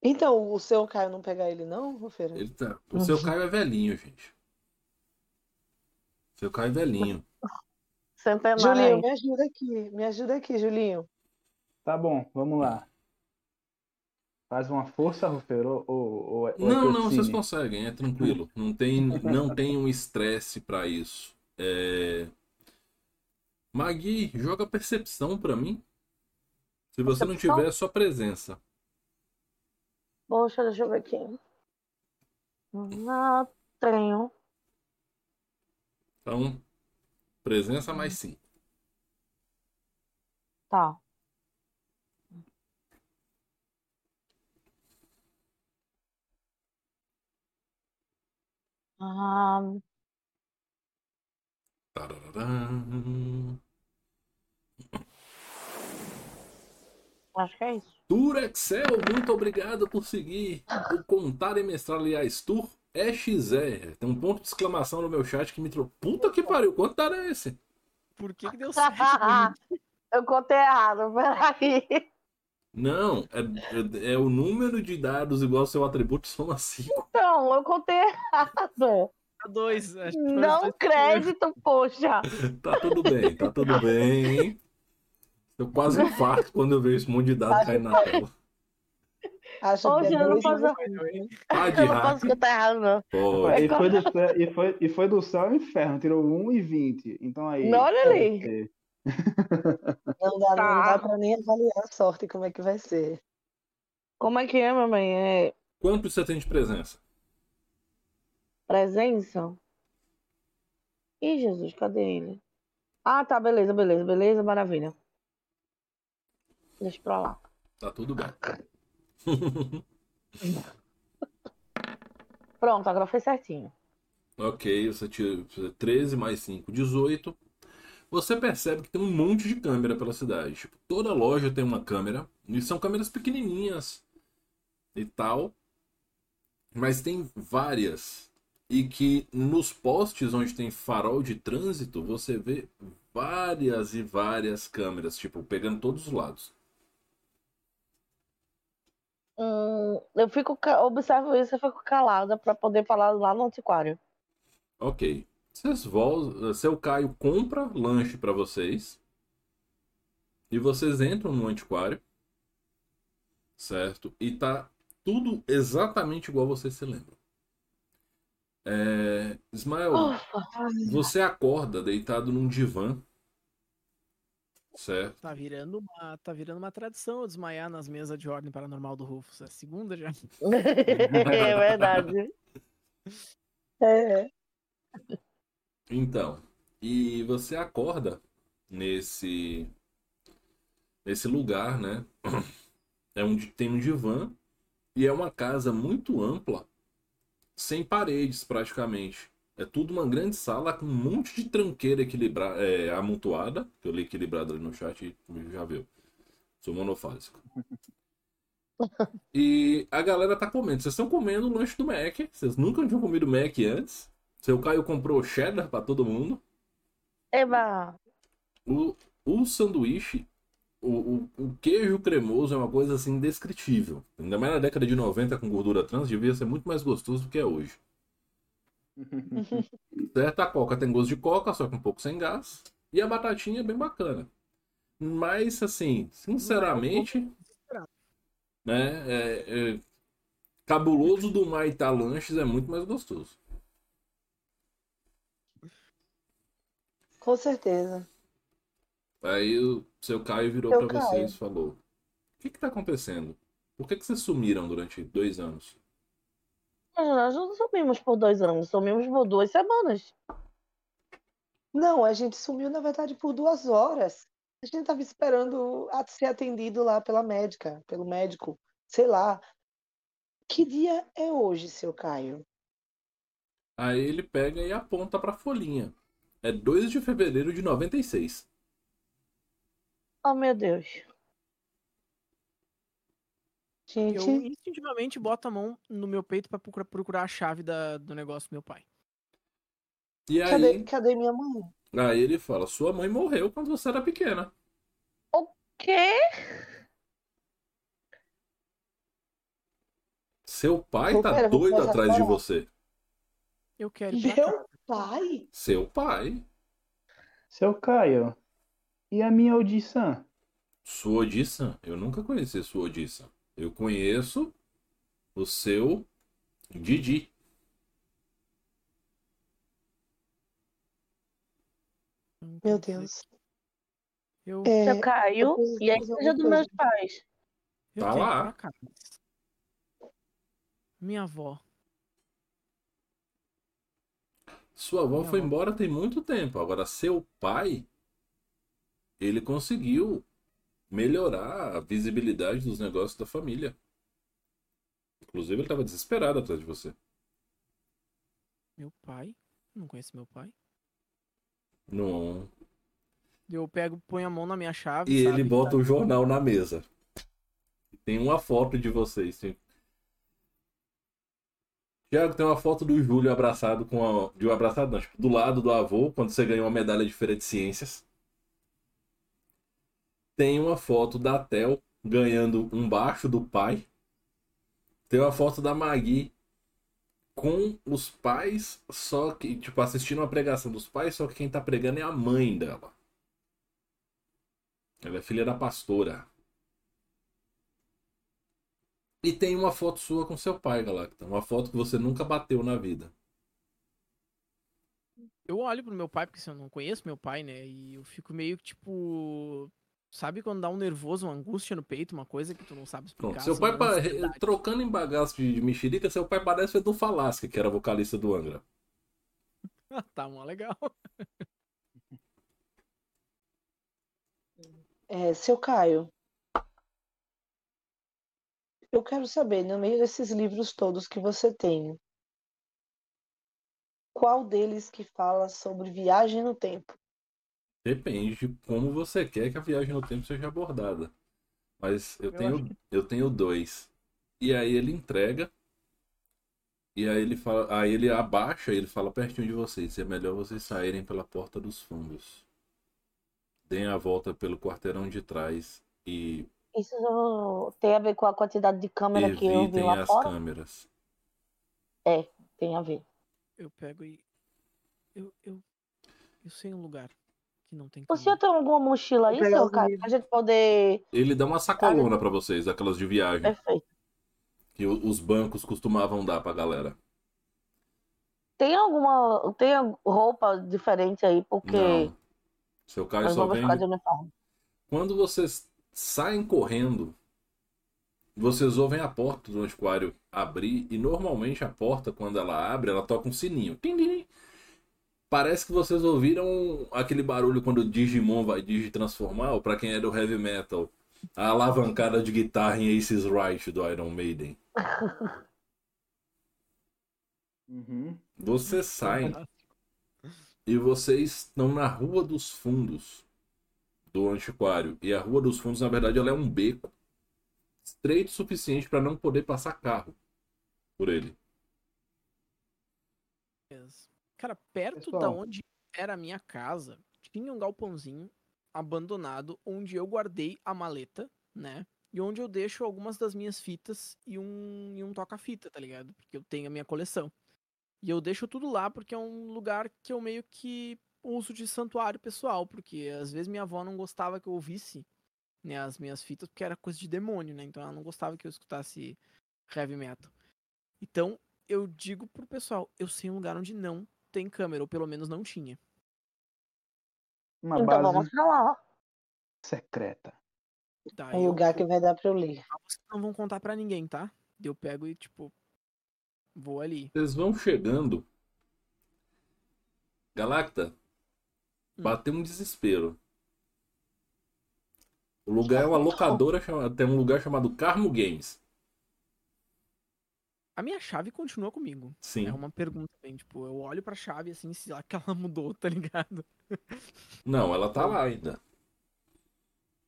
Então, o seu Caio não pegar ele, não, Rufeira?
Ele tá... O seu Caio é velhinho, gente. O seu Caio é velhinho.
Centenário.
Julinho, me ajuda aqui. Me ajuda aqui, Julinho.
Tá bom, vamos lá. Faz uma força, Rufeiro, ou, ou, ou é
Não, não, vocês conseguem, é tranquilo. Não tem, não tem um estresse pra isso. É... Magui, joga percepção pra mim. Se você não
Percepção?
tiver, é só presença.
Poxa, deixa eu ver aqui. Não tenho.
Então, presença mais sim.
Tá. Ah, acho que é isso.
Tour Excel, muito obrigado por seguir o Contar e Mestrar, aliás, Tour EXE. Tem um ponto de exclamação no meu chat que me trouxe. Puta que pariu, quanto dar é esse?
Por que, que deu certo?
Eu contei errado, peraí.
Não, é, é- é o número de dados igual ao seu atributo soma 5.
Então, eu contei errado.
Tá dois. acho que foi
Não
dois
crédito, poxa.
Tá tudo bem, tá tudo bem. Eu quase infarto quando eu vejo esse monte de dado caindo na tela.
Acho
Hoje
que é
eu não
dois
posso-
de
Eu não posso escutar errado, não.
Pode.
E foi, do céu, e, foi, e foi do céu ao inferno, tirou 1 e 20. Então aí.
Não, olha ali.
Não dá, não
Tá.
dá pra nem avaliar a sorte como é que vai ser.
Como é que é, mamãe? É
Quanto você tem de presença?
presença? Ih, Jesus, cadê ele? Ah, tá, beleza, beleza, beleza, maravilha. Deixa pra lá.
Tá tudo bem.
Pronto, agora foi certinho.
Ok, você tira 13 mais 5, 18. Você percebe que tem um monte de câmera pela cidade. Tipo, toda loja tem uma câmera. E são câmeras pequenininhas e tal. Mas tem várias. E que nos postes onde tem farol de trânsito, você vê várias e várias câmeras, tipo, pegando todos os lados.
Hum, eu fico, observo isso e fico calada pra poder falar lá no antiquário.
Ok. Vocês vol... Seu Caio compra lanche pra vocês. E vocês entram no antiquário. Certo? E tá tudo exatamente igual vocês se lembram. É... Ismael,
Ufa.
você acorda deitado num divã. Certo?
Tá virando uma, tá virando uma tradição eu desmaiar nas mesas de ordem paranormal do Rufus. É a segunda já.
É verdade.
É,
Então, e você acorda nesse nesse lugar, né? É onde tem um divã e é uma casa muito ampla, sem paredes praticamente. É tudo uma grande sala com um monte de tranqueira equilibra é, amontoada, que eu li equilibrado ali no chat e já viu. Sou monofásico. E a galera tá comendo. Vocês estão comendo o lanche do Mac. Vocês nunca tinham comido Mac antes. Seu Caio comprou cheddar pra todo mundo.
Eba!
O, o sanduíche, o, o, o queijo cremoso é uma coisa assim indescritível. Ainda mais na década de 90 com gordura trans, devia ser muito mais gostoso do que é hoje. Certo? A coca tem gosto de coca, só que um pouco sem gás. E a batatinha é bem bacana. Mas, assim, sinceramente, né, é, é, cabuloso do Maitá Lanches é muito mais gostoso.
Com certeza.
Aí o seu Caio virou
Caio.
vocês e falou: O que que tá acontecendo? Por que que vocês sumiram durante dois anos?
Nós não sumimos por dois anos, sumimos por duas semanas.
Não, a gente sumiu, na verdade, por duas horas. A gente estava esperando a- ser atendido lá pela médica, pelo médico. Sei lá. Que dia é hoje, seu Caio?
Aí ele pega e aponta pra folhinha. É 2 de fevereiro de 96.
Oh, meu Deus.
Gente,
Eu instintivamente boto a mão no meu peito pra procura- procurar a chave da- do negócio do meu pai.
E
cadê,
aí,
cadê minha mãe?
aí ele fala: Sua mãe morreu quando você era pequena.
Quê?
Seu pai
Pô,
tá doido atrás de você.
Eu quero ir pra
Meu
casa.
Pai?
Seu pai.
Seu Caio, e a minha audição?
Sua Odissa? Eu nunca conheci sua Odissa. Eu conheço o seu Didi.
Meu Deus.
Eu,
É,
Seu Caio
preciso
e a igreja dos meus pais.
eu
Tá lá.
Minha avó.
Sua avó
Minha
foi
avó.
embora tem muito tempo. Agora, seu pai, ele conseguiu melhorar a visibilidade dos negócios da família. Inclusive, ele estava desesperado atrás de você.
Meu pai? Não conheço meu pai.
Não.
Eu pego, ponho a mão na minha chave.
E
sabe?
ele bota o jornal na mesa. Tem uma foto de vocês. Tem... Tiago, tem uma foto do Júlio abraçado com a... de um abraçado, não, tipo, do lado do avô, quando você ganhou uma medalha de Feira de Ciências. Tem uma foto da Tel ganhando um baixo do pai. Tem uma foto da Magui com os pais, só que, tipo, assistindo a pregação dos pais, só que quem tá pregando é a mãe dela. Ela é filha da pastora. E tem uma foto sua com seu pai, Galacta. Uma foto que você nunca bateu na vida.
Eu olho pro meu pai, porque assim, eu não conheço meu pai, né? E eu fico meio que, tipo. Sabe quando dá um nervoso, uma angústia no peito, uma coisa que tu não sabe explicar?
Pronto. Seu
assim,
pai, pa- trocando em bagaço de de mexerica, seu pai parece o Edu Falaschi, que era vocalista do Angra.
Tá, mó legal.
É, seu Caio, eu quero saber, no meio desses livros todos que você tem, qual deles que fala sobre viagem no tempo?
Depende de como você quer que a viagem no tempo seja abordada. Mas eu
Eu
tenho,
acho
eu tenho dois. E aí ele entrega. E aí ele fala, aí ele abaixa e ele fala pertinho de vocês. É melhor vocês saírem pela porta dos fundos. Deem a volta pelo quarteirão de trás e
Isso tem a ver com a quantidade de câmera que eu vi
evitem
lá
as
fora?
câmeras.
Tem a ver.
Eu pego e. Eu, eu, eu sei um lugar que não tem
O
câmera.
senhor tem alguma mochila aí, seu
livros.
Pra gente poder.
Ele dá uma sacolona pra vocês, aquelas de viagem,
Perfeito.
que os bancos costumavam dar pra galera.
Tem alguma. Tem roupa diferente aí? Porque
Não. Seu Caio só vende
uniforme.
Quando vocês saem correndo, vocês ouvem a porta do antiquário abrir e normalmente a porta, quando ela abre, ela toca um sininho. Parece que vocês ouviram aquele barulho quando o Digimon vai digitransformar, ou pra quem é do heavy metal, a alavancada de guitarra em Aces Right do Iron Maiden.
Uhum.
Vocês saem e vocês estão na Rua dos Fundos do Antiquário. E a Rua dos Fundos, na verdade, ela é um beco estreito o suficiente para não poder passar carro por ele.
Cara, perto
Pessoal.
da onde era a minha casa, tinha um galpãozinho abandonado onde eu guardei a maleta, né? E onde eu deixo algumas das minhas fitas e um, e um toca-fita, tá ligado? Porque eu tenho a minha coleção. E eu deixo tudo lá porque é um lugar que eu meio que uso de santuário pessoal, porque às vezes minha avó não gostava que eu ouvisse né, as minhas fitas, porque era coisa de demônio, né? Então ela não gostava que eu escutasse heavy metal. Então, eu digo pro pessoal, eu sei um lugar onde não tem câmera, ou pelo menos não tinha.
Uma
Então
base
vamos pra lá.
secreta.
Daí
Um
eu-
lugar que vai dar pra eu ler.
Ah, vocês não vão contar pra ninguém, tá? Eu pego e, tipo, vou ali.
Vocês vão chegando. Galacta. Bateu um desespero. O lugar é uma locadora, chama- tem um lugar chamado Carmo Games.
A minha chave continua comigo.
Sim.
É uma pergunta bem, tipo, eu olho pra chave assim, se lá que ela mudou, tá ligado?
Não, ela tá lá ainda.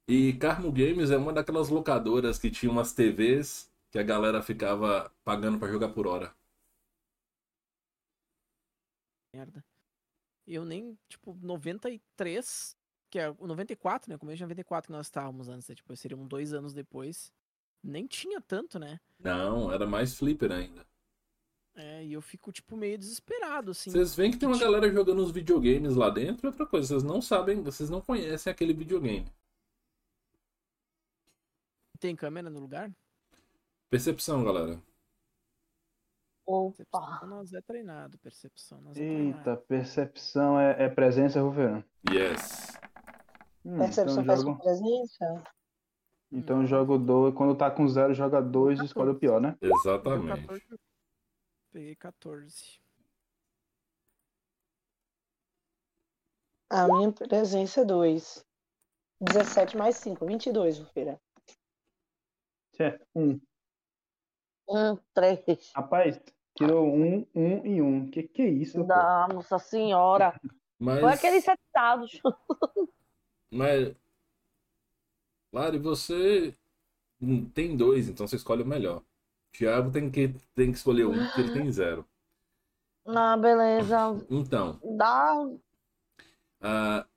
E Carmo Games é uma daquelas locadoras que tinha umas TVs que a galera ficava pagando pra jogar por hora.
Merda. Eu nem, tipo, 93, que é o 94, né? Começo de 94 que nós estávamos antes, né? Tipo, seriam dois anos depois. Nem tinha tanto, né?
Não, era mais flipper ainda.
É, e eu fico, tipo, meio desesperado, assim.
Vocês veem que tem uma galera jogando os videogames lá dentro e outra coisa, vocês não sabem, vocês não conhecem aquele videogame.
Tem câmera no lugar?
Percepção, galera.
Percepção
Opa.
nós é treinado, percepção nós é treinado.
Eita, percepção é, é presença, Ruferan.
Yes.
Hum,
Percepção
então
faz
jogo,
com presença?
então jogo dois. Quando tá com zero, joga dois e escolhe o pior, né?
Exatamente.
14. Peguei 14.
A minha presença é 2. 17 mais 5, 22, Rufeira.
Certo. Um.
Um, três.
Rapaz, tirou um, um e um. Que que é isso, pô?
Da Nossa Senhora.
Mas,
Foi aqueles sete dados.
mas, Lari, você tem dois, então você escolhe o melhor. Thiago tem que, tem que escolher um, porque ele tem zero.
Ah, beleza.
Então,
Dá.
ah,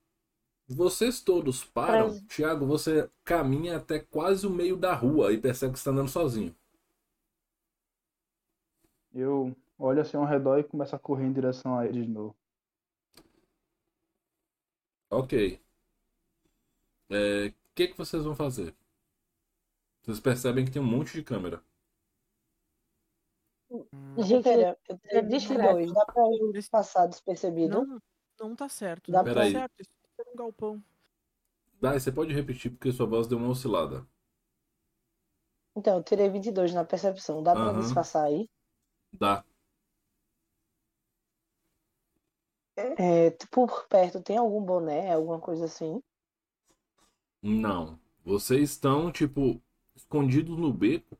vocês todos param. Thiago, você caminha até quase o meio da rua e percebe que você está andando sozinho.
Eu olho assim ao redor e começo a correr em direção a ele de novo.
Ok. É, O que, que vocês vão fazer? Vocês percebem que tem um monte de câmera.
Gente,
Pera, eu
é
tenho
discreto.
22. Dá pra
Esse-
passar despercebido?
Não, não tá certo.
Dá
pra-
tá
Peraí.
certo. Isso é um galpão.
Dai, você pode repetir porque sua voz deu uma oscilada.
Então, eu tirei 22 na percepção. Dá pra disfarçar aí?
Dá.
É, por perto, tem algum boné, alguma coisa assim?
Não. Vocês estão, tipo, escondidos no beco.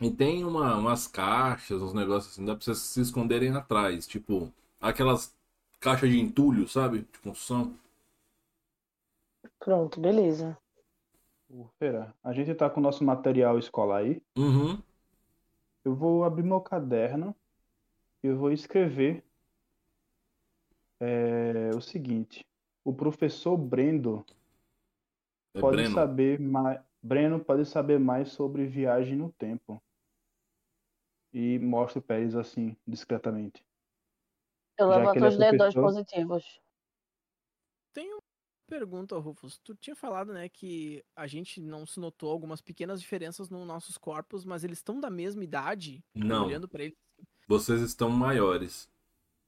E tem uma, umas caixas, uns negócios assim, dá pra vocês se esconderem atrás. Tipo, aquelas caixas de entulho, sabe? De construção.
Pronto, beleza.
Ô, Feira, a gente tá com o nosso material escolar aí.
Uhum.
Eu vou abrir meu caderno e eu vou escrever é, o seguinte. O professor Brendo
É
pode
Breno.
saber mais, Breno pode saber mais sobre viagem no tempo. E mostra o Pérez assim, discretamente.
Eu
Já
levanto os dedões
professor.
positivos.
Pergunta, Rufus. Tu tinha falado, né, que a gente não se notou algumas pequenas diferenças nos nossos corpos, mas eles estão da mesma idade?
Não.
Olhando pra eles.
Vocês estão maiores.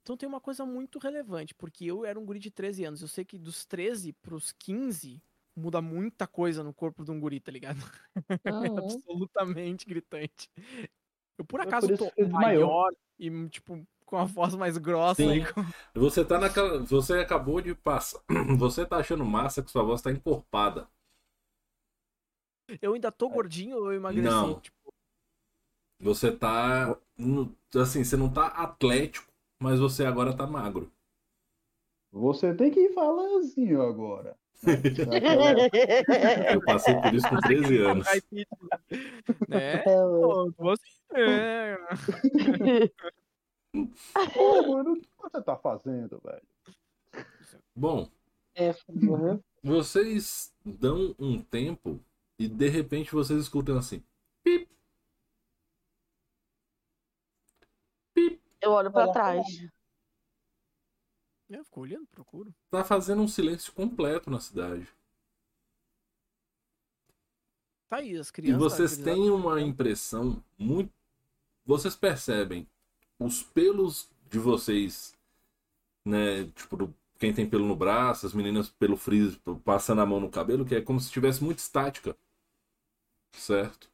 Então tem uma coisa muito relevante, porque eu era um guri de 13 anos. Eu sei que dos 13 pros 15 muda muita coisa no corpo de um guri, tá ligado? É absolutamente gritante. Eu por
É
acaso
por isso
tô
é maior
e, tipo, com a voz mais grossa
Sim.
com...
Você tá naquela. Você acabou de passar. Você tá achando massa que sua voz tá encorpada.
Eu ainda tô gordinho ou eu emagreci?
Não.
Tipo,
Você tá. Assim, você não tá atlético, mas você agora tá magro.
Você tem que falar assim agora.
Eu passei por isso com 13 anos.
né?
É,
Pô, você... É.
Pô, mano, o que você tá fazendo, velho?
Bom,
é, viu?
vocês dão um tempo e de repente vocês escutam assim.
Eu olho pra
Olha,
trás.
Eu fico olhando, procuro.
Tá fazendo um silêncio completo na cidade.
Tá aí, as
E
crianças...
vocês
eles-
têm uma impressão muito. Vocês percebem os pelos de vocês, né? Tipo, quem tem pelo no braço, as meninas pelo frizz passando a mão no cabelo, que é como se tivesse muito estática. Certo?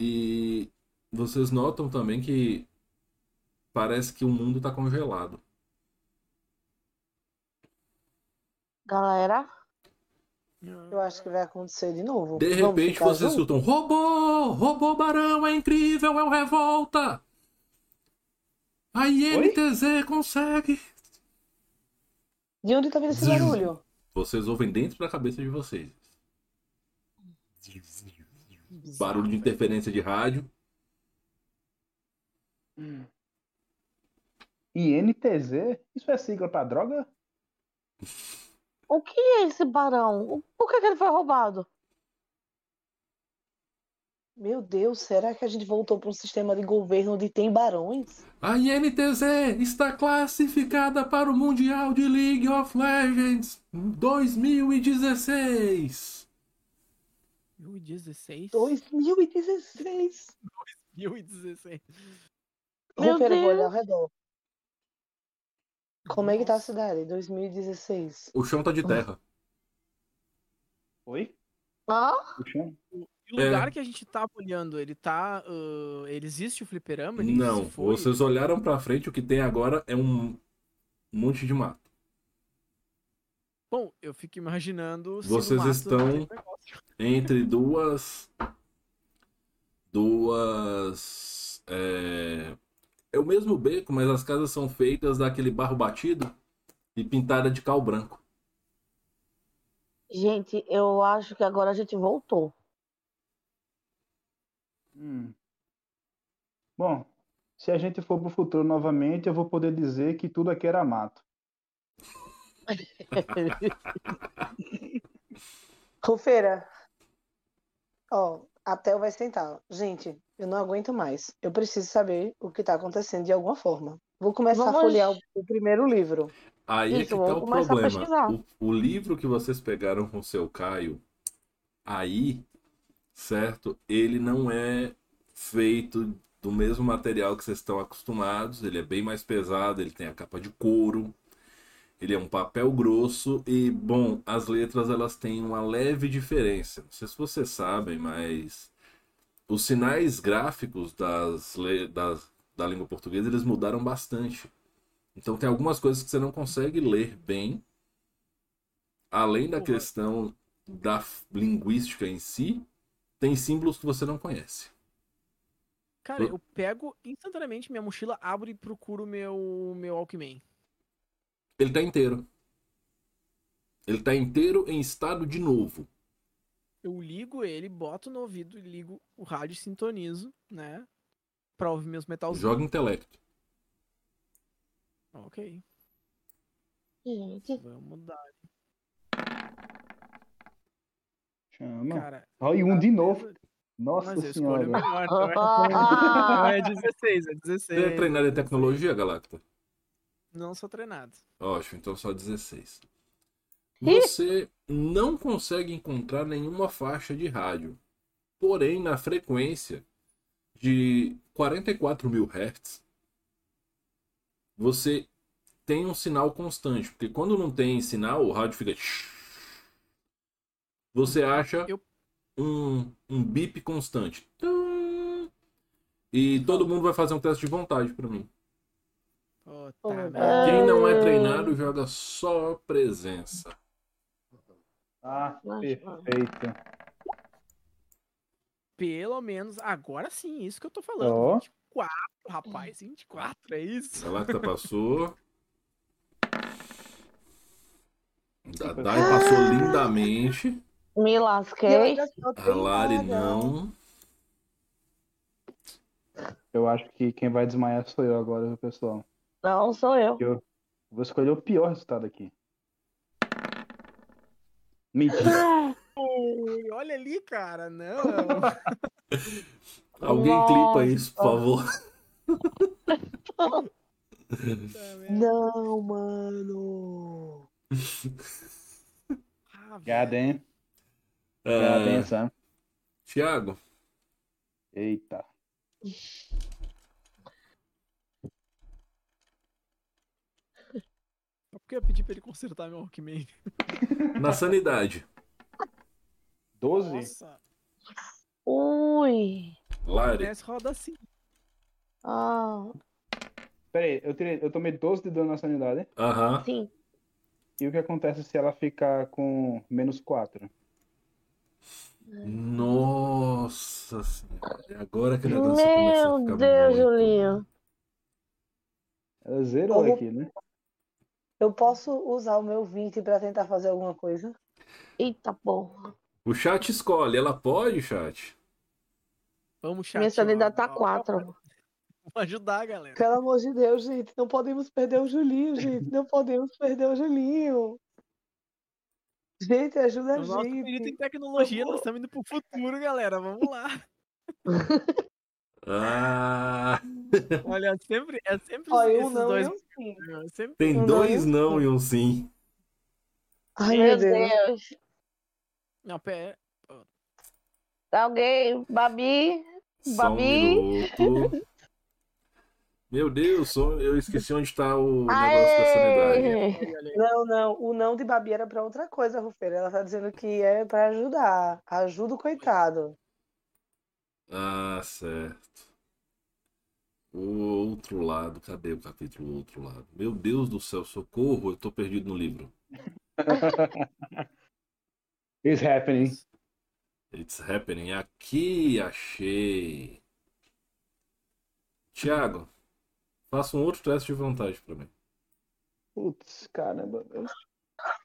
E vocês notam também que parece que o mundo tá congelado.
Galera,
Eu acho que vai acontecer de novo.
De
Vamos
repente vocês
junto?
escutam: Robô! Robô Barão é incrível, é o Revolta! A INTZ consegue!
De onde tá vindo esse barulho?
Vocês ouvem dentro da cabeça de vocês. Barulho de interferência de rádio.
INTZ? Isso é sigla pra droga?
o que é esse barão? Por que, que ele foi roubado?
Meu Deus, será que a gente voltou para um sistema de governo onde tem barões?
A INTZ está classificada para o Mundial de League of Legends 2016.
2016?
2016.
2016.
Meu
vou olhar ao
Deus.
redor. Como é que tá a cidade? 2016.
O chão tá de terra.
Oi?
Hã?
Puxando?
E o
É.
lugar que a gente tava olhando, ele tá. ah, ele existe o fliperama? Ele
Não, vocês olharam pra frente, o que tem agora é um monte de mato.
Bom, eu fico imaginando. se
Vocês estão- entre duas duas é, é o mesmo beco, mas as casas são feitas daquele barro batido e pintada de cal branco.
Gente, eu acho que agora a gente voltou.
Hum. Bom, se a gente for pro futuro novamente, eu vou poder dizer que tudo aqui era mato.
Rufeira. Ó, a Theo vai sentar. Gente, eu não aguento mais. Eu preciso saber o que tá acontecendo de alguma forma. Vou começar
Vamos-
a folhear o, o primeiro livro.
Aí é
Isso,
que tá o problema. O, o livro que vocês pegaram com o seu Caio, aí, certo? Ele não é feito do mesmo material que vocês estão acostumados. Ele é bem mais pesado, ele tem a capa de couro. Ele é um papel grosso e, bom, as letras elas têm uma leve diferença. Não sei se vocês sabem, mas os sinais gráficos das, das, da língua portuguesa eles mudaram bastante. Então tem algumas coisas que você não consegue ler bem, além da questão da linguística em si, tem símbolos que você não conhece.
Cara, eu pego instantaneamente minha mochila, abro e procuro meu meu Alckmin.
Ele tá inteiro. Ele tá inteiro em estado de novo.
Eu ligo ele, boto no ouvido, ligo o rádio e sintonizo, né? Pra ouvir meus metalzinhos.
Joga intelecto.
Ok.
Gente,
Vamos dar.
Chama.
Cara,
Olha, um de novo. Nossa
mas eu
senhora.
escolho melhor. Não é, não é 16, é 16.
Você é treinado em tecnologia, Galacta?
Não sou treinado.
Ótimo, então só 16. Você não consegue encontrar nenhuma faixa de rádio. Porém, na frequência de 44 mil Hz, você tem um sinal constante. Porque quando não tem sinal, o rádio fica. Você acha um, um bip constante. E todo mundo vai fazer um teste de vontade pra mim.
Oh,
merda.
Quem não é treinado joga só presença.
Ah, perfeito.
Pelo menos, agora sim, isso que eu tô falando.
Ó.
24, rapaz, 24, é isso?
Galacta passou. Da Dai passou lindamente.
Me lasquei.
A Lari não.
Eu acho que quem vai desmaiar sou eu agora, pessoal.
Não, sou eu.
Vou escolher o pior resultado aqui. Mentira.
Ui, olha ali, cara, não.
Alguém
Nossa.
clipa isso, por favor.
Não, mano.
Ah, velho.
Gadem. Gadem,
Ah,
Sam.
Tiago,
Eita.
Porque eu pedi pra ele consertar meu Walkman.
na sanidade.
12?
Nossa,
Ui.
Lari,
nessa roda assim.
Ah,
Pera aí, eu, tirei, eu tomei 12 de dano na sanidade.
aham.
sim.
E o que acontece se ela ficar com menos 4?
Nossa senhora. É agora que a dança começa a
Meu
ficar
Deus, Julinho.
Ela zerou aqui, né?
Eu posso usar o meu 20 pra tentar fazer alguma coisa?
Eita porra.
O chat escolhe. Ela pode, chat?
Vamos, chat.
Minha sanidade tá
ó,
4.
Vamos ajudar, galera.
Pelo amor de Deus, gente, não podemos perder o Julinho, gente. Não podemos perder o Julinho. Gente, ajuda a
O nosso perito em tecnologia, nós estamos indo pro futuro, galera. Vamos lá.
Ah,
Olha, sempre, é sempre
Ó, eu
esses
não,
dois. é Sempre
tem
Não,
dois não e um sim.
Ai,
Meu
meu Deus.
Deus.
Não, pera.
Alguém, Babi,
Só um
Babi.
minuto. Meu Deus, eu esqueci onde está o negócio da sanidade.
Aê!
Não, não. O não de Babi era pra outra coisa, Rufeira. Ela tá dizendo que é pra ajudar. Ajuda o coitado.
Ah, certo. O outro lado, cadê o capítulo o outro lado? Meu Deus do céu, socorro, eu tô perdido no livro.
It's happening.
It's happening. Aqui, achei. Tiago, faça um outro teste de vontade pra mim.
Putz, caramba. Eu-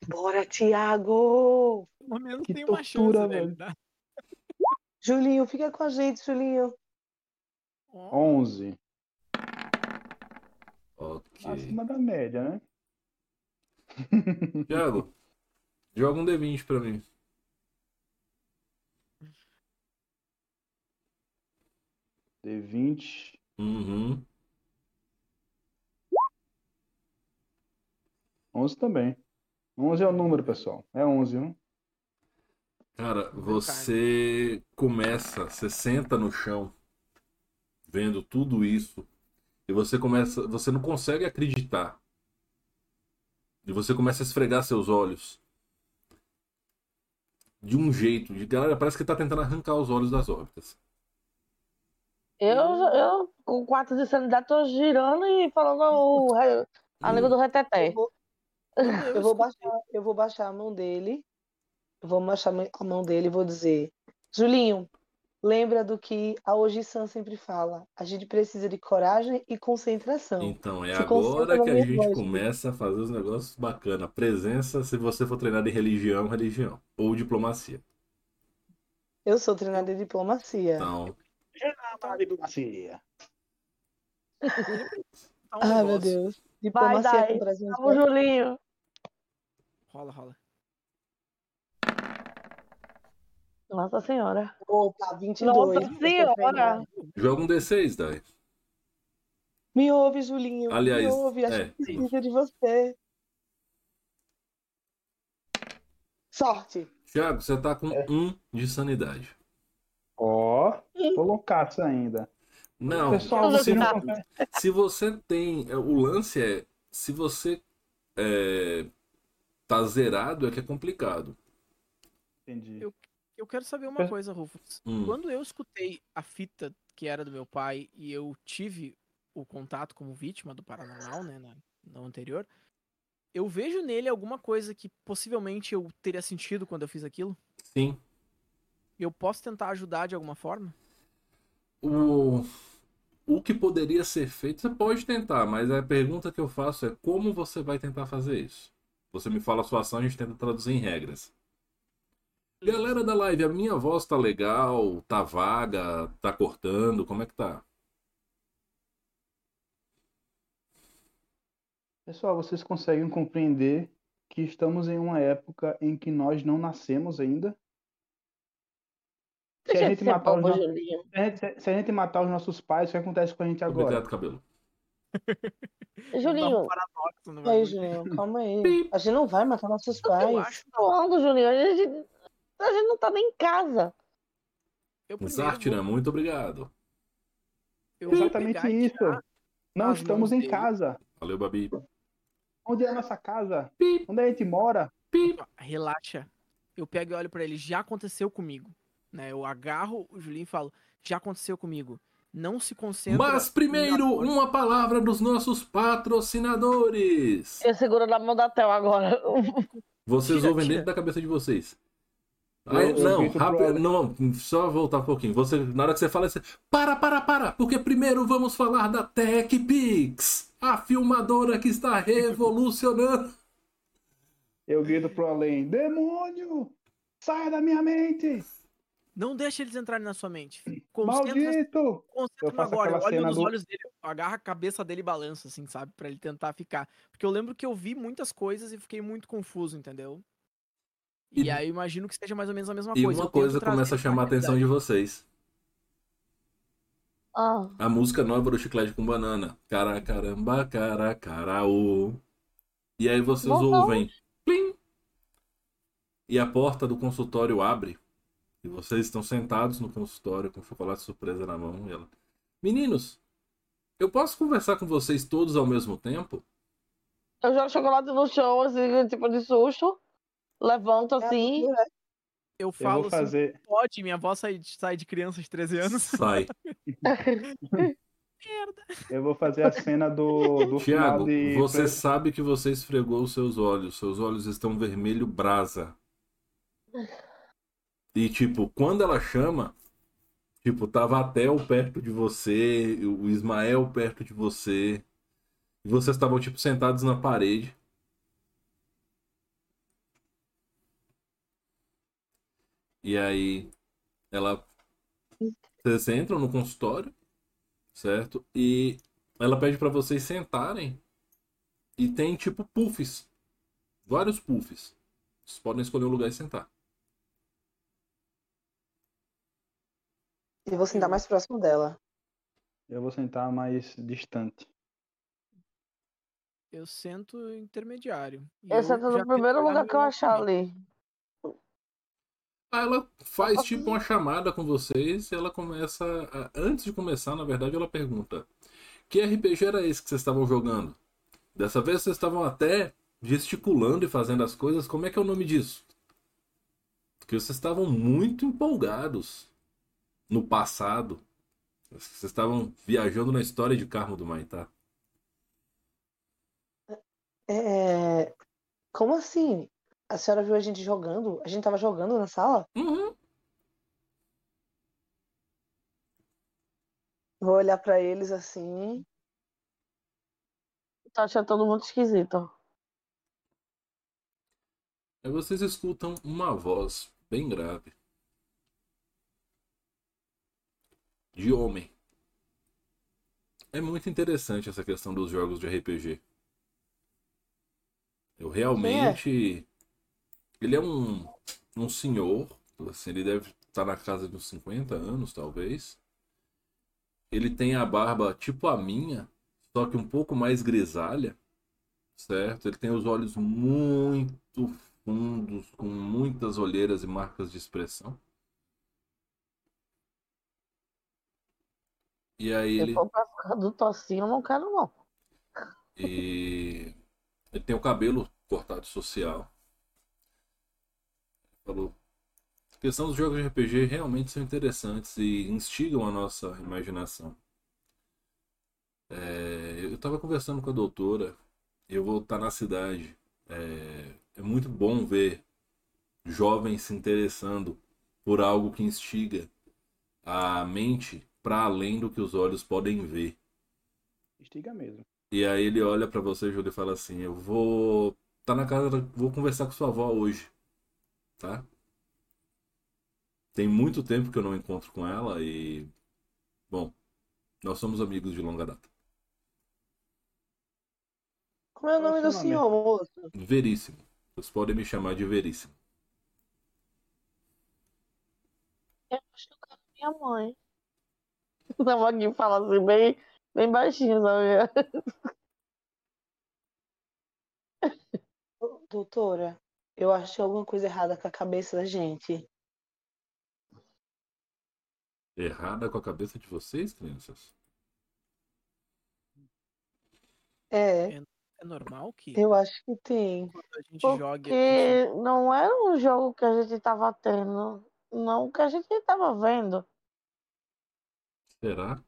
Bora, Tiago!
Pelo menos
Que
tem uma chance, velho.
velho.
tá?
Julinho, fica com a gente, Julinho.
Ó,
11.
Ok.
Acima da média, né?
Tiago, joga um D20 pra mim.
D20.
Uhum.
11 também. 11 é o número, pessoal. É 11, viu?
Cara, você começa, você senta no chão vendo tudo isso, e você começa, você não consegue acreditar. E você começa a esfregar seus olhos de um jeito, de galera, parece que tá tentando arrancar os olhos das órbitas.
Eu, eu com quatro de sanidade, tô girando e falando o, a língua do reteté.
Eu vou, eu vou baixar, eu vou baixar a mão dele. Eu vou baixar a mão dele e vou dizer: Julinho, lembra do que a Oji-san sempre fala. A gente precisa de coragem e concentração.
Então, é
Se
agora que a gente
voz.
começa a fazer os negócios bacanas. Presença, se você for treinado em religião, religião. Ou diplomacia.
Eu sou treinada em diplomacia.
Então,
A diplomacia.
Tá um
Ah, meu. Deus. Diplomacia
Dai.
com presença.
Vamos, Julinho.
Rola, rola.
Nossa Senhora.
Opa, 22.
Nossa Senhora.
joga um D6, Dai.
Me ouve, Julinho.
Aliás,
Me ouve. A
é,
gente precisa de você. Sorte.
Thiago, você tá com
É.
um de sanidade.
Ó, tô loucaço ainda.
Não,
Pessoal, você não
se você tem. é, O lance é. Se você é, tá zerado, é que é complicado.
Entendi.
Eu- Eu quero saber uma coisa, Rufus.
Hum.
Quando eu escutei a fita que era do meu pai e eu tive o contato como vítima do paranormal, né, na, no anterior, eu vejo nele alguma coisa que possivelmente eu teria sentido quando eu fiz aquilo.
Sim.
Eu posso tentar ajudar de alguma forma?
O, o que poderia ser feito, você pode tentar, mas a pergunta que eu faço é como você vai tentar fazer isso? Você me fala a sua ação, a gente tenta traduzir em regras. Galera da live, a minha voz tá legal, tá vaga, tá cortando, como é que tá?
Pessoal, vocês conseguem compreender que estamos em uma época em que nós não nascemos ainda? Se a gente matar os no- se a gente- matar os nossos pais, o que acontece com a gente agora?
Obrigado, cabelo.
Um
Julinho,
no
Aí. Julinho, calma aí. A gente não vai matar nossos
Eu
pais.
acho.
falando, Julinho. A gente, a gente não tá nem em casa.
Eu vou-
muito obrigado.
eu vou
Exatamente isso. Não estamos em
dele.
casa.
Valeu, Babi.
Onde é a nossa casa? Onde a gente mora?
Relaxa. Eu pego e olho pra ele. Já aconteceu comigo. Né? Eu agarro o Julinho e falo. Já aconteceu comigo. Não se concentra.
Mas primeiro, uma palavra dos nossos patrocinadores.
Eu seguro na mão da Theo agora.
Vocês
Tira,
ouvem
tira.
dentro da cabeça de vocês.
Eu-
Aí,
eu
não,
pro
rápido, não, só voltar um pouquinho. Você, na hora que você fala, você. Para, para, para! Porque primeiro vamos falar da TechPix, a filmadora que está revolucionando.
Eu grito pro além: Demônio! Saia da minha mente!
Não deixa eles entrarem na sua mente. Concentra,
Maldito!
concentra
Eu
agora. Eu
cena
nos
do-
olhos dele, eu agarro a cabeça dele e balanço, assim, sabe? Pra ele tentar ficar. Porque eu lembro que eu vi muitas coisas e fiquei muito confuso, entendeu? E,
E-
aí eu imagino que seja mais ou menos a mesma
E
coisa.
uma
Eu tento
coisa começa a chamar a atenção de vocês.
Ah,
A música nova do Chiclete com Banana. Cara, caramba, cara, caraú. E aí vocês
Bom,
ouvem. Plim! E a porta do consultório abre. E vocês estão sentados no consultório com chocolate surpresa na mão. E ela. Meninos, eu posso conversar com vocês todos ao mesmo tempo?
eu jogo chocolate no chão, assim, tipo de susto. Levanto
É,
assim.
Eu
Eu
falo
vou fazer.
assim, pode, minha voz sai de, sai de criança de 13 anos.
Sai.
Eu vou fazer a cena do, do
Tiago,
de.
você sabe que você esfregou os seus olhos. Seus olhos estão vermelho brasa. E, tipo, quando ela chama, tipo, tava a Theo perto de você, o Ismael perto de você. E vocês estavam, tipo, sentados na parede. E aí, ela. Vocês entram no consultório, certo? E ela pede pra vocês sentarem. E tem, tipo, puffs. Vários puffs. Vocês podem escolher um lugar e sentar.
E vou sentar mais próximo dela.
Eu vou sentar mais distante.
Eu sento intermediário. E
Eu sento no primeiro lugar que eu achar ali.
Ela faz tipo uma chamada com vocês e ela começa. a- Antes de começar, na verdade, ela pergunta: Que RPG era esse que vocês estavam jogando? Dessa vez vocês estavam até gesticulando e fazendo as coisas. Como é que é o nome disso? Porque vocês estavam muito empolgados no passado. Vocês estavam viajando na história de Carmo do Maitá.
É... Como assim? A senhora viu a gente jogando? A gente tava jogando na sala?
Uhum.
Vou olhar pra eles assim.
Tô achando todo mundo esquisito.
Aí vocês escutam uma voz bem grave. De homem. É muito interessante essa questão dos jogos de RPG. Eu realmente. Ele é um, um senhor. Assim, ele deve estar na casa de uns 50 anos, talvez. Ele tem a barba tipo a minha, só que um pouco mais grisalha certo? Ele tem os olhos muito fundos, com muitas olheiras e marcas de expressão. E aí ele,
do tocinho, eu não quero, não.
e ele tem o cabelo cortado social. Falou. A questão dos jogos de RPG realmente são interessantes e instigam a nossa imaginação. É, eu estava conversando com a doutora. Eu vou estar na cidade. É, é muito bom ver jovens se interessando por algo que instiga a mente para além do que os olhos podem ver.
Estiga mesmo.
E aí ele olha pra você, Júlio, e fala assim: Eu vou. Tá na casa. Vou conversar com sua avó hoje. Tá? Tem muito tempo que eu não encontro com ela e. Bom, nós somos amigos de longa data.
Como é o
Qual é o
nome do senhor, moço?
Veríssimo. Vocês podem me chamar de Veríssimo.
Eu acho que eu quero minha mãe. Tava aqui falando assim, bem, bem baixinho, sabe?
Doutora, eu acho que alguma coisa errada com a cabeça da gente.
Errada com a cabeça de vocês, crianças?
É,
É normal que
eu acho que tem.
quando a gente jogue. a gente-
Porque não era um jogo que a gente tava tendo. Não que a gente tava vendo.
Será?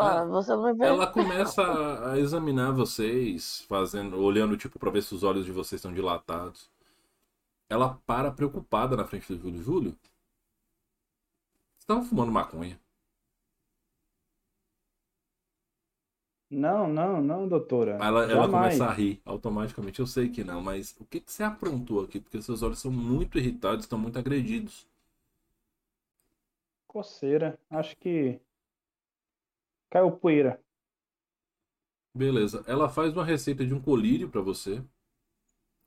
Ah,
você não me vê.
Ela começa a, a examinar vocês, fazendo, olhando tipo pra ver se os olhos de vocês estão dilatados. Ela para preocupada na frente do Júlio. Júlio, você tava fumando maconha?
Não, não, não, doutora.
Ela, ela começa a rir automaticamente. Eu sei que não, mas o que, que você aprontou aqui? Porque seus olhos são muito irritados, estão muito agredidos.
Coceira. Acho que caiu poeira.
Beleza. Ela faz uma receita de um colírio pra você.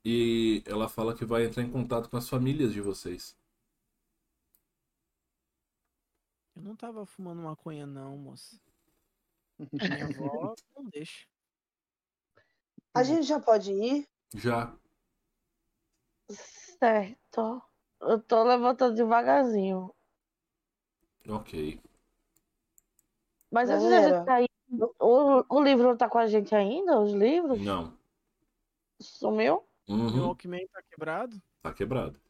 E ela fala que vai entrar em contato com as famílias de vocês.
Eu não tava fumando maconha, não, moça. Minha avó não deixa.
A gente já pode ir?
Já.
Certo. Eu tô levantando devagarzinho.
Ok.
Mas antes da
Galera.
gente sair, o, o livro não tá com a gente ainda? Os livros?
Não.
Sumiu?
Meu
Uhum.
Walkman tá quebrado?
Tá quebrado.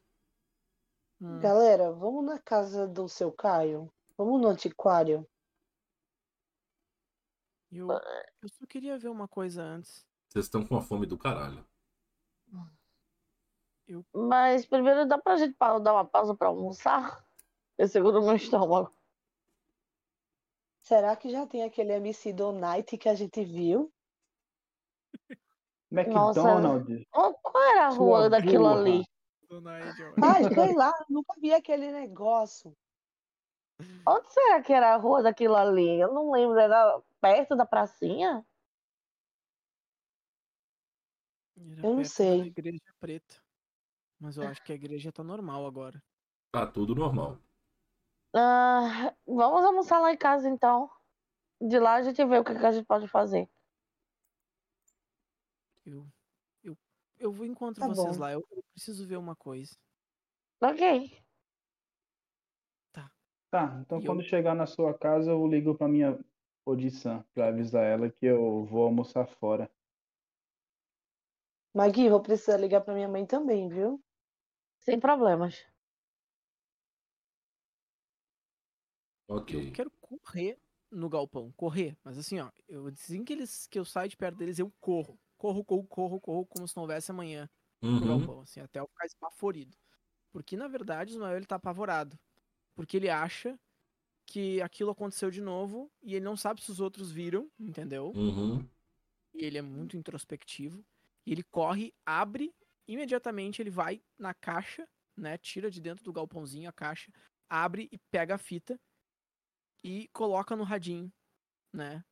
Hum.
Galera, vamos na casa do seu Caio? Vamos no antiquário?
Eu, eu só queria ver uma coisa antes.
Vocês estão com a fome do caralho.
Mas primeiro dá pra gente dar uma pausa pra almoçar? Eu seguro meu estômago.
Será que já tem aquele MC do Night que a gente viu?
McDonald's.
Qual era a
Sua
rua daquilo
burra.
ali?
Ai, sei lá, nunca vi aquele negócio.
Onde será que era a rua daquilo ali? Eu não lembro. Era perto da pracinha?
Era
Eu não sei.
Igreja preta. Mas eu acho que a igreja tá normal agora.
Tá tudo normal.
Ah, vamos almoçar lá em casa então. De lá a gente vê o que, que a gente pode fazer.
Eu, eu, eu vou encontro
Tá
vocês
bom.
lá. Eu, eu preciso ver uma coisa.
Ok.
Tá, então
E
quando
eu-
chegar na sua casa, eu ligo pra minha Odissan pra avisar ela que eu vou almoçar fora.
Magui, vou precisar ligar pra minha mãe também, viu?
Sem problemas.
Ok.
Eu quero correr no galpão, correr, mas assim, ó, eu assim que eles que eu saio de perto deles, eu corro. Corro, corro, corro, corro, como se não houvesse amanhã no
Uhum.
galpão, assim, até eu ficar esbaforido. Porque na verdade o Ismael ele tá apavorado. Porque ele acha que aquilo aconteceu de novo e ele não sabe se os outros viram, entendeu?
Uhum.
E ele é muito introspectivo. E ele corre, abre, imediatamente ele vai na caixa, né? Tira de dentro do galpãozinho a caixa, abre e pega a fita e coloca no radinho, né?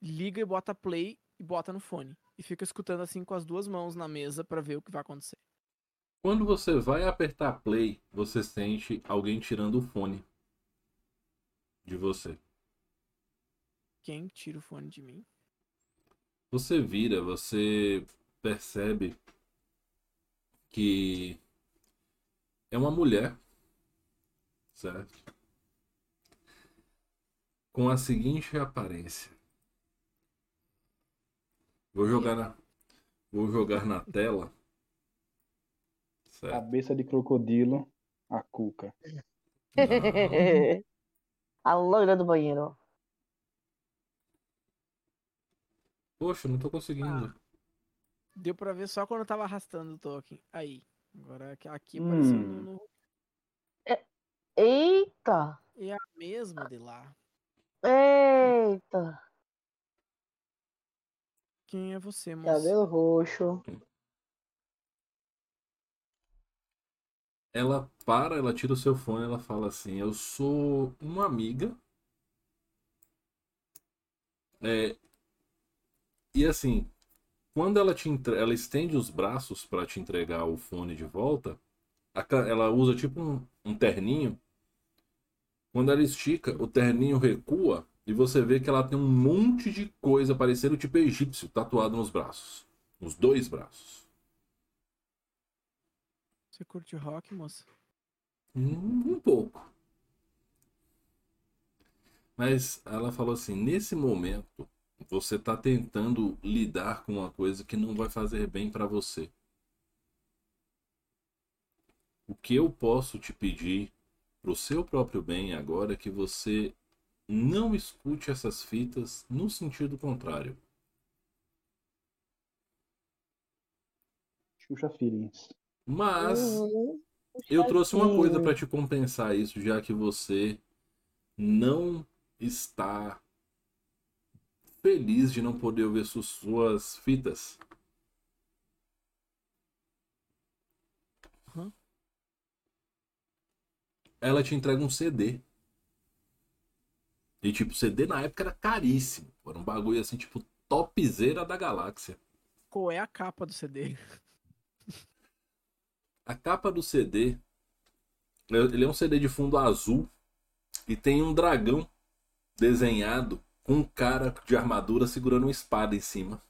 Liga e bota play e bota no fone. E fica escutando assim com as duas mãos na mesa pra ver o que vai acontecer.
Quando você vai apertar play, você sente alguém tirando o fone de você.
Quem tira o fone de mim?
Você vira, você percebe que é uma mulher, certo? Com a seguinte aparência. Vou jogar na, vou jogar na tela. Certo?
Cabeça de crocodilo, a cuca.
Não.
a loira do banheiro.
Poxa, não tô conseguindo.
Deu pra ver só quando eu tava arrastando o token. Aí. Agora aqui- aqui
Hum.
apareceu no, no-
Eita!
É a mesma de lá.
Eita!
Quem é você, moça?
Cabelo roxo.
Ela para, ela tira o seu fone, ela fala assim: Eu sou uma amiga. É, e assim, quando ela te entre... ela estende os braços para te entregar o fone de volta, ela usa tipo um, um terninho. Quando ela estica, o terninho recua e você vê que ela tem um monte de coisa parecendo tipo egípcio tatuado nos braços, nos dois braços.
Você curte rock, moça?
Um, um pouco. Mas ela falou assim: nesse momento, você tá tentando lidar com uma coisa que não vai fazer bem para você. O que eu posso te pedir pro seu próprio bem agora é que você não escute essas fitas no sentido contrário.
Xuxa Feelings.
Mas
Uhum.
Eu trouxe uma coisa para te compensar isso, já que você não está feliz de não poder ouvir su- suas fitas.
Hã?
Ela te entrega um CD. E tipo, CD na época era caríssimo. Era um bagulho assim, tipo, topzera da galáxia.
Qual é a capa do CD?
A capa do CD, ele é um CD de fundo azul e tem um dragão desenhado com um cara de armadura segurando uma espada em cima.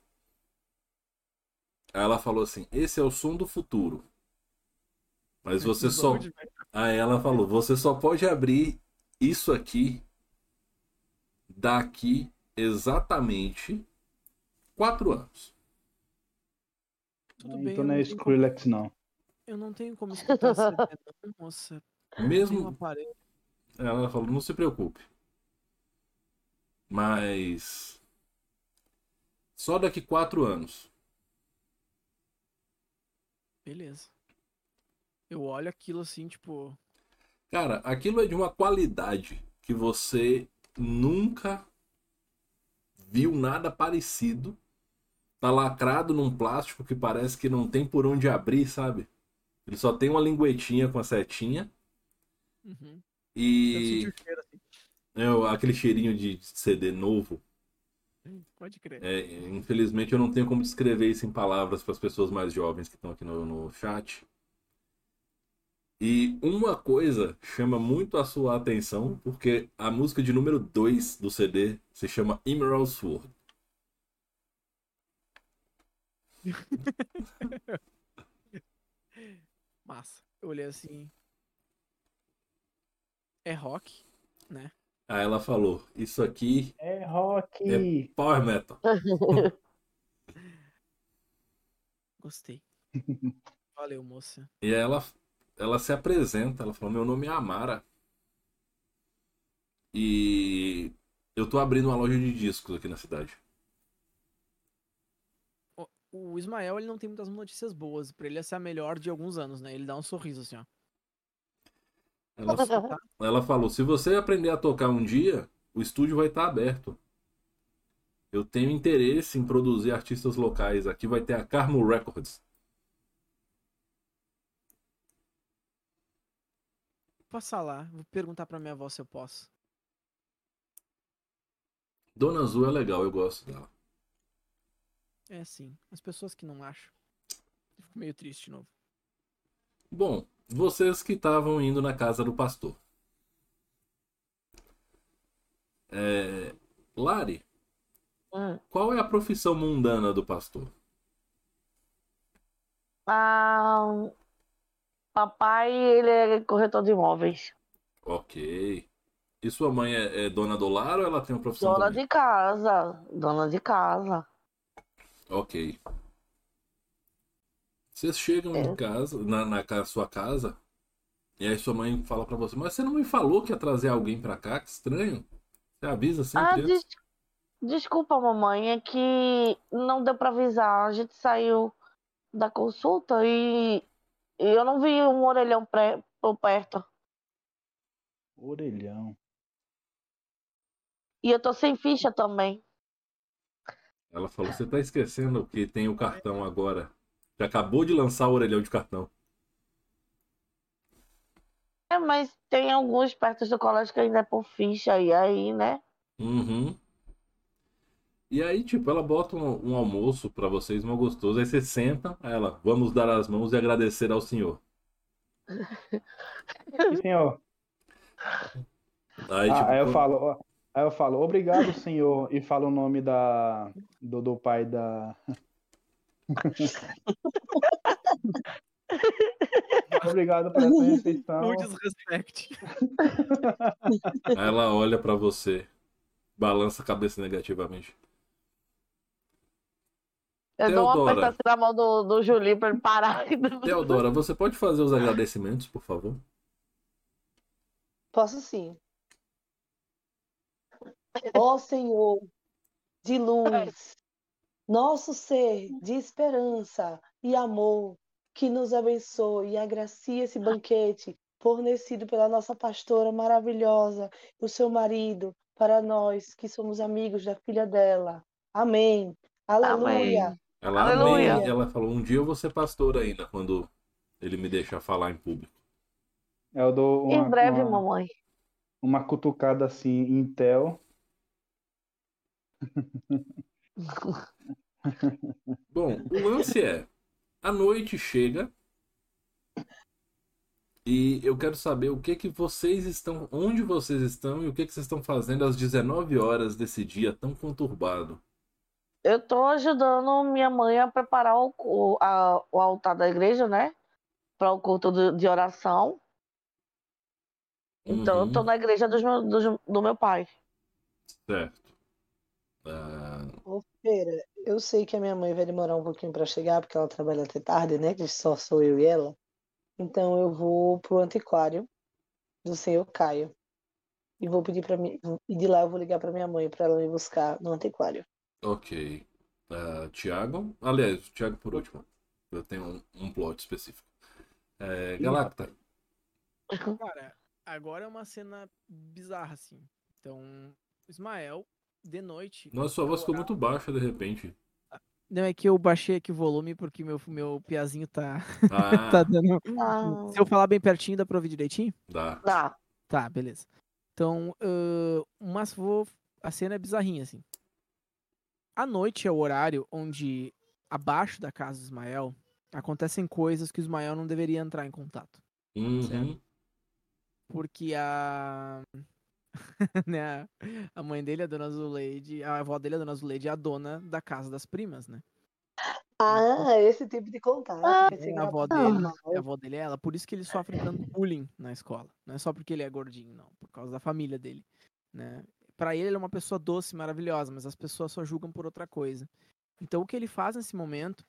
Aí ela falou assim: "Esse é o som do futuro". Mas você só? Aí ela falou: "Você só pode abrir isso aqui daqui exatamente quatro anos".
Tudo bem,
então
eu
não é
tenho como,
Skrillex, não.
eu não tenho como escutar CD, não, moça.
Mesmo. Ela falou, não se preocupe. Mas. Só daqui quatro anos.
Beleza. Eu olho aquilo assim, tipo.
Cara, aquilo é de uma qualidade que você nunca viu nada parecido. Tá lacrado num plástico que parece que não tem por onde abrir, sabe? Ele só tem uma linguetinha com a setinha.
Uhum. Eu
E
o cheiro assim.
é, aquele cheirinho de CD novo.
Pode crer.
É, infelizmente eu não tenho como descrever isso em palavras para as pessoas mais jovens que estão aqui no, no chat. E uma coisa chama muito a sua atenção, porque a música de número 2 do CD se chama Emerald Sword.
Massa. Eu olhei assim. É rock, né?
Aí ela falou: Isso aqui
É rock!
é power metal.
Gostei. Valeu, moça.
E aí ela, ela se apresenta, ela falou: Meu nome é Amara. E eu tô abrindo uma loja de discos aqui na cidade.
O Ismael, ele não tem muitas notícias boas. Pra ele essa é a melhor de alguns anos, né? Ele dá um sorriso assim, ó.
Ela, ela falou: Se você aprender a tocar um dia, o estúdio vai estar aberto. Eu tenho interesse em produzir artistas locais. Aqui vai ter a Carmo Records.
Passar lá, vou perguntar pra minha avó se eu posso.
Dona Azul é legal, eu gosto dela.
É sim. As pessoas que não acham. Eu fico meio triste de novo.
Bom, vocês que estavam indo na casa do pastor. É... Lari,
Hum.
qual é a profissão mundana do pastor?
Ah, papai, ele é corretor de imóveis.
Ok. E sua mãe é, é dona do lar ou ela tem uma profissão
Dona
também?
de casa. Dona de casa.
Ok. Vocês chegam em
É.
casa, na, na sua casa, e aí sua mãe fala pra você, mas você não me falou que ia trazer alguém pra cá? Que estranho. Você avisa
Ah,
sempre antes.
des- desculpa, mamãe, é que não deu pra avisar. A gente saiu da consulta e, e eu não vi um orelhão pré- por perto.
Orelhão.
E eu tô sem ficha também.
Ela falou, você tá esquecendo que tem o cartão agora. Já acabou de lançar o orelhão de cartão.
É, mas tem alguns perto do colégio que ainda é por ficha. E aí, né?
Uhum. E aí, tipo, ela bota um, um almoço pra vocês, mal gostoso. Aí você senta, ela, vamos dar as mãos e agradecer ao senhor.
Sim, senhor.
Aí,
Ah,
tipo,
aí eu falo, aí eu falo, obrigado, senhor, e falo o nome da, do, do pai da. Obrigado por essa refeição.
No.
Aí ela olha pra você, balança a cabeça negativamente.
Eu dou uma
Teodora.
apertada na mão do, do Julinho pra ele parar.
Teodora, você pode fazer os agradecimentos, por favor?
Posso sim. Ó Senhor de luz, nosso ser de esperança e amor, que nos abençoe e agracie esse banquete fornecido pela nossa pastora maravilhosa, o seu marido, para nós que somos amigos da filha dela. Amém. Aleluia.
Amém.
Ela, amém. Ela falou, um dia eu vou ser pastor ainda, quando ele me deixar falar em público.
Eu dou uma,
Em breve,
uma,
mamãe.
uma cutucada assim em Tel.
Bom, o lance é, a noite chega e eu quero saber o que que vocês estão, onde vocês estão e o que que vocês estão fazendo às 19 horas desse dia tão conturbado.
Eu tô ajudando minha mãe a preparar o, o, a- o altar da igreja, né? Para o culto do- de oração. Então, eu tô
Uhum,
na igreja dos meu- dos- do meu pai.
certo. Ah,
Ô, Feira, eu sei que a minha mãe vai demorar um pouquinho para chegar, porque ela trabalha até tarde, né? Que só sou eu e ela. Então eu vou pro antiquário do senhor Caio. E vou pedir para mim. E de lá eu vou ligar para minha mãe para ela me buscar no antiquário.
Ok. Ah, Tiago, aliás, Tiago por último. Eu tenho um, um plot específico. É, Galacta,
Cara, agora é uma cena bizarra, assim. Então, Ismael, de noite.
nossa, sua voz ficou muito baixa de repente.
Não, é que eu baixei aqui o volume porque meu, meu piazinho tá,
Ah,
tá dando.
Ah,
Se eu falar bem pertinho, dá pra ouvir direitinho?
dá.
dá.
Tá, beleza. Então, ahn, mas vou. A cena é bizarrinha, assim. À noite é o horário onde, abaixo da casa do Ismael, acontecem coisas que o Ismael não deveria entrar em contato.
Uhum.
Porque a. né, a- a mãe dele, a dona Zuleide, a avó dele, a dona Zuleide, é a dona da casa das primas, né?
Ah, esse tipo de contato.
Ah,
É a
era
avó dele, a avó dele é ela, por isso que ele sofre tanto bullying na escola. Não é só porque ele é gordinho, não, por causa da família dele, né? Para ele ele é uma pessoa doce, maravilhosa, mas as pessoas só julgam por outra coisa. Então o que ele faz nesse momento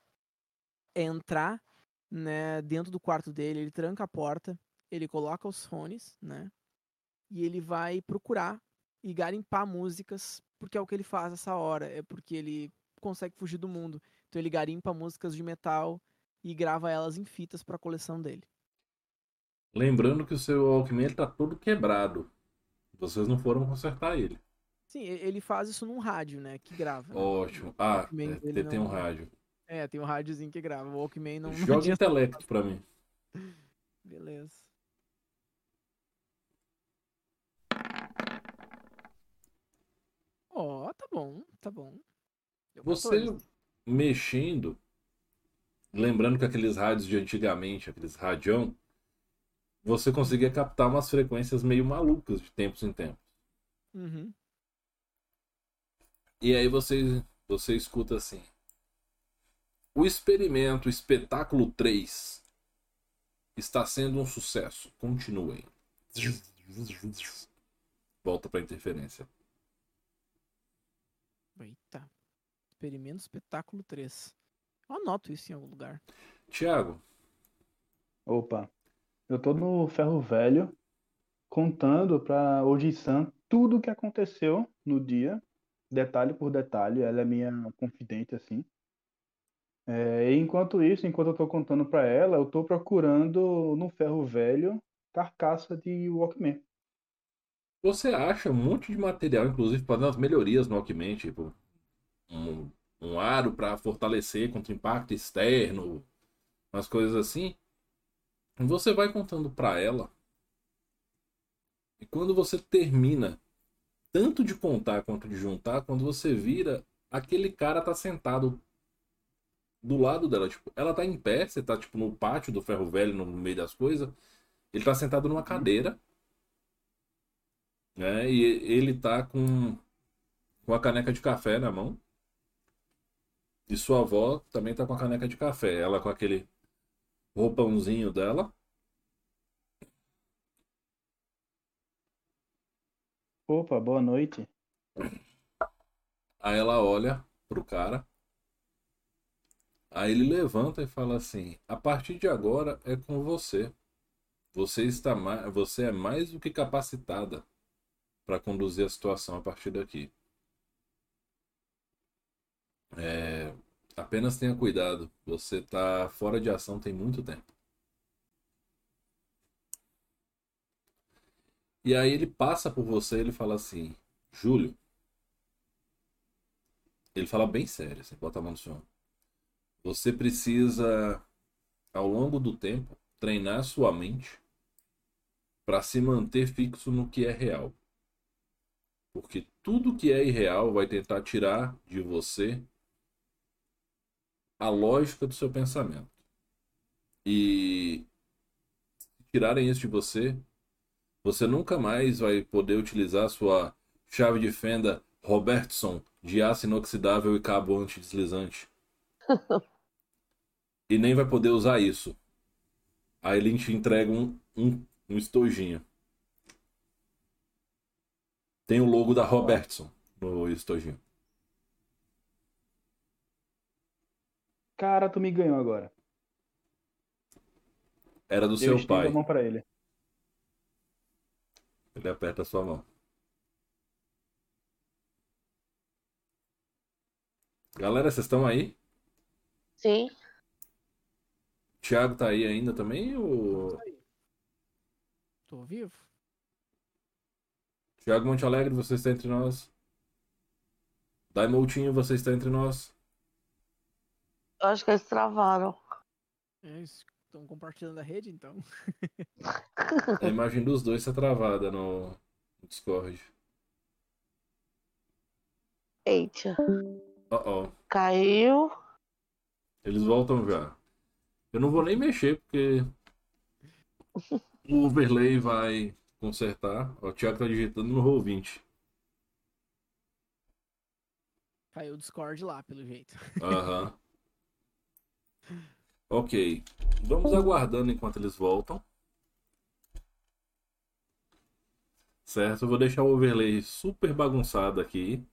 é entrar, né, dentro do quarto dele, ele tranca a porta, ele coloca os fones, né? E ele vai procurar e garimpar músicas, porque é o que ele faz essa hora, é porque ele consegue fugir do mundo. Então ele garimpa músicas de metal e grava elas em fitas para a coleção dele.
Lembrando que o seu Walkman ele tá todo quebrado. Vocês não foram consertar ele.
Sim, ele faz isso num rádio, né, que grava. né?
Ótimo. Ah,
Walkman
é, tem um
não-
rádio.
É, tem um rádiozinho que grava. O Walkman não,
Joga intelecto pra mim.
Beleza. Ó, tá bom, tá bom. Deu
Você
14.
mexendo, lembrando que aqueles rádios de antigamente, aqueles radião, você conseguia captar umas frequências meio malucas de tempos em tempos.
Uhum.
E aí você, você escuta assim. O experimento Espetáculo 3 está sendo um sucesso. Continuem. Volta pra interferência.
Eita. Experimento Espetáculo 3. Eu anoto isso em algum lugar.
Tiago,
Opa, eu tô no ferro velho contando pra Oji-san tudo o que aconteceu no dia, detalhe por detalhe. Ela é minha confidente, assim. É, enquanto isso, enquanto eu tô contando pra ela, eu tô procurando no ferro velho carcaça de Walkman.
você acha um monte de material, inclusive fazendo as melhorias no Walkman, tipo um, um aro para fortalecer contra impacto externo, umas coisas assim. Você vai contando pra ela. E quando você termina tanto de contar quanto de juntar, quando você vira, aquele cara tá sentado do lado dela, tipo, ela tá em pé, você tá tipo no pátio do ferro velho, no meio das coisas. Ele tá sentado numa cadeira, né? E ele tá com com a caneca de café na mão. E sua avó também tá com a caneca de café, ela com aquele roupãozinho dela.
Opa, boa noite.
Aí ela olha pro cara. Aí ele levanta e fala assim: "A partir de agora é com você. Você está mais, você é mais do que capacitada para conduzir a situação a partir daqui. É, apenas tenha cuidado. Você tá fora de ação tem muito tempo." E aí ele passa por você e ele fala assim: "Júlio, ele fala bem sério, assim, bota a mão no chão. Você precisa, ao longo do tempo, treinar sua mente para se manter fixo no que é real. Porque tudo que é irreal vai tentar tirar de você a lógica do seu pensamento. E se tirarem isso de você, você nunca mais vai poder utilizar sua chave de fenda Robertson de aço inoxidável e cabo antideslizante. e nem vai poder usar isso. Aí ele te entrega um, um, um estojinho. Tem o logo da Robertson no estojinho.
Cara, tu me ganhou agora.
Era do
Eu
seu pai.
a mão pra ele.
Ele aperta a sua mão. Galera, vocês estão aí?
Sim.
Thiago tá aí ainda também? Ou...
Tô vivo?
Thiago Monte Alegre, você está entre nós? Daimoutinho, você está entre nós?
Eu acho que eles travaram.
É isso. Estão compartilhando a rede, então.
A imagem dos dois está travada no no Discord.
Eita.
Oh, oh.
Caiu.
Eles voltam já. Eu não vou nem mexer, porque o overlay vai consertar. O Thiago tá digitando no Roll20.
Caiu o Discord lá, pelo jeito.
Aham. Ok. Vamos aguardando enquanto eles voltam. Certo? Eu vou deixar o overlay super bagunçado aqui.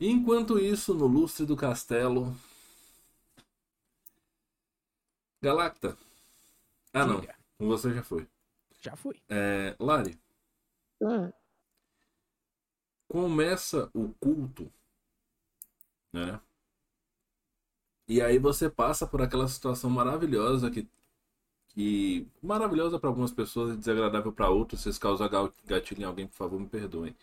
Enquanto isso, no lustre do castelo. Galacta. Ah, não. Com você já foi.
Já fui.
É, Lari,
Hum.
começa o culto, né? E aí você passa por aquela situação maravilhosa que, que maravilhosa para algumas pessoas e desagradável para outras. Se isso causar gatilho em alguém, por favor, me perdoem.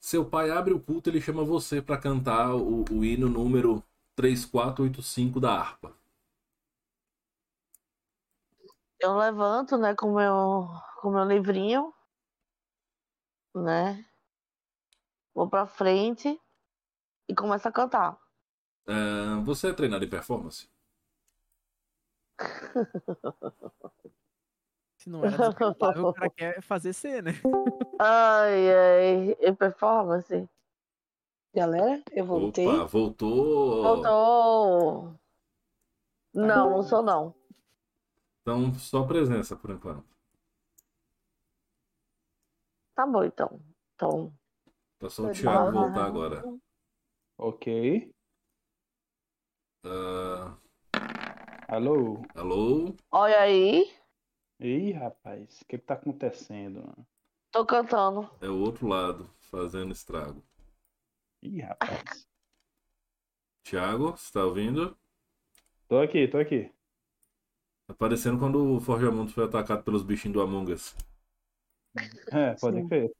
Seu pai abre o culto, ele chama você para cantar o, o hino número 3485 da harpa.
Eu levanto, né, com meu, com meu livrinho, né? Vou pra frente e começo a cantar.
É, você é treinado em performance?
Se não descartável, o cara quer fazer ser, né?
Ai, ai, e performance.
Galera, eu voltei.
Opa, voltou.
Voltou. Não, não sou não.
Então, só presença por enquanto.
Tá bom, então. Então,
Tá só o
Tá
Thiago
bom.
voltar agora.
Ok.
Ah,
Alô?
alô?
olha aí,
Ih, rapaz, o que que tá acontecendo? mano?
tô cantando.
É o outro lado fazendo estrago.
Ih, rapaz.
Thiago, você tá ouvindo?
Tô aqui, tô aqui.
Tá parecendo quando o Forjamundo foi atacado pelos bichinhos do Among Us.
É, pode crer.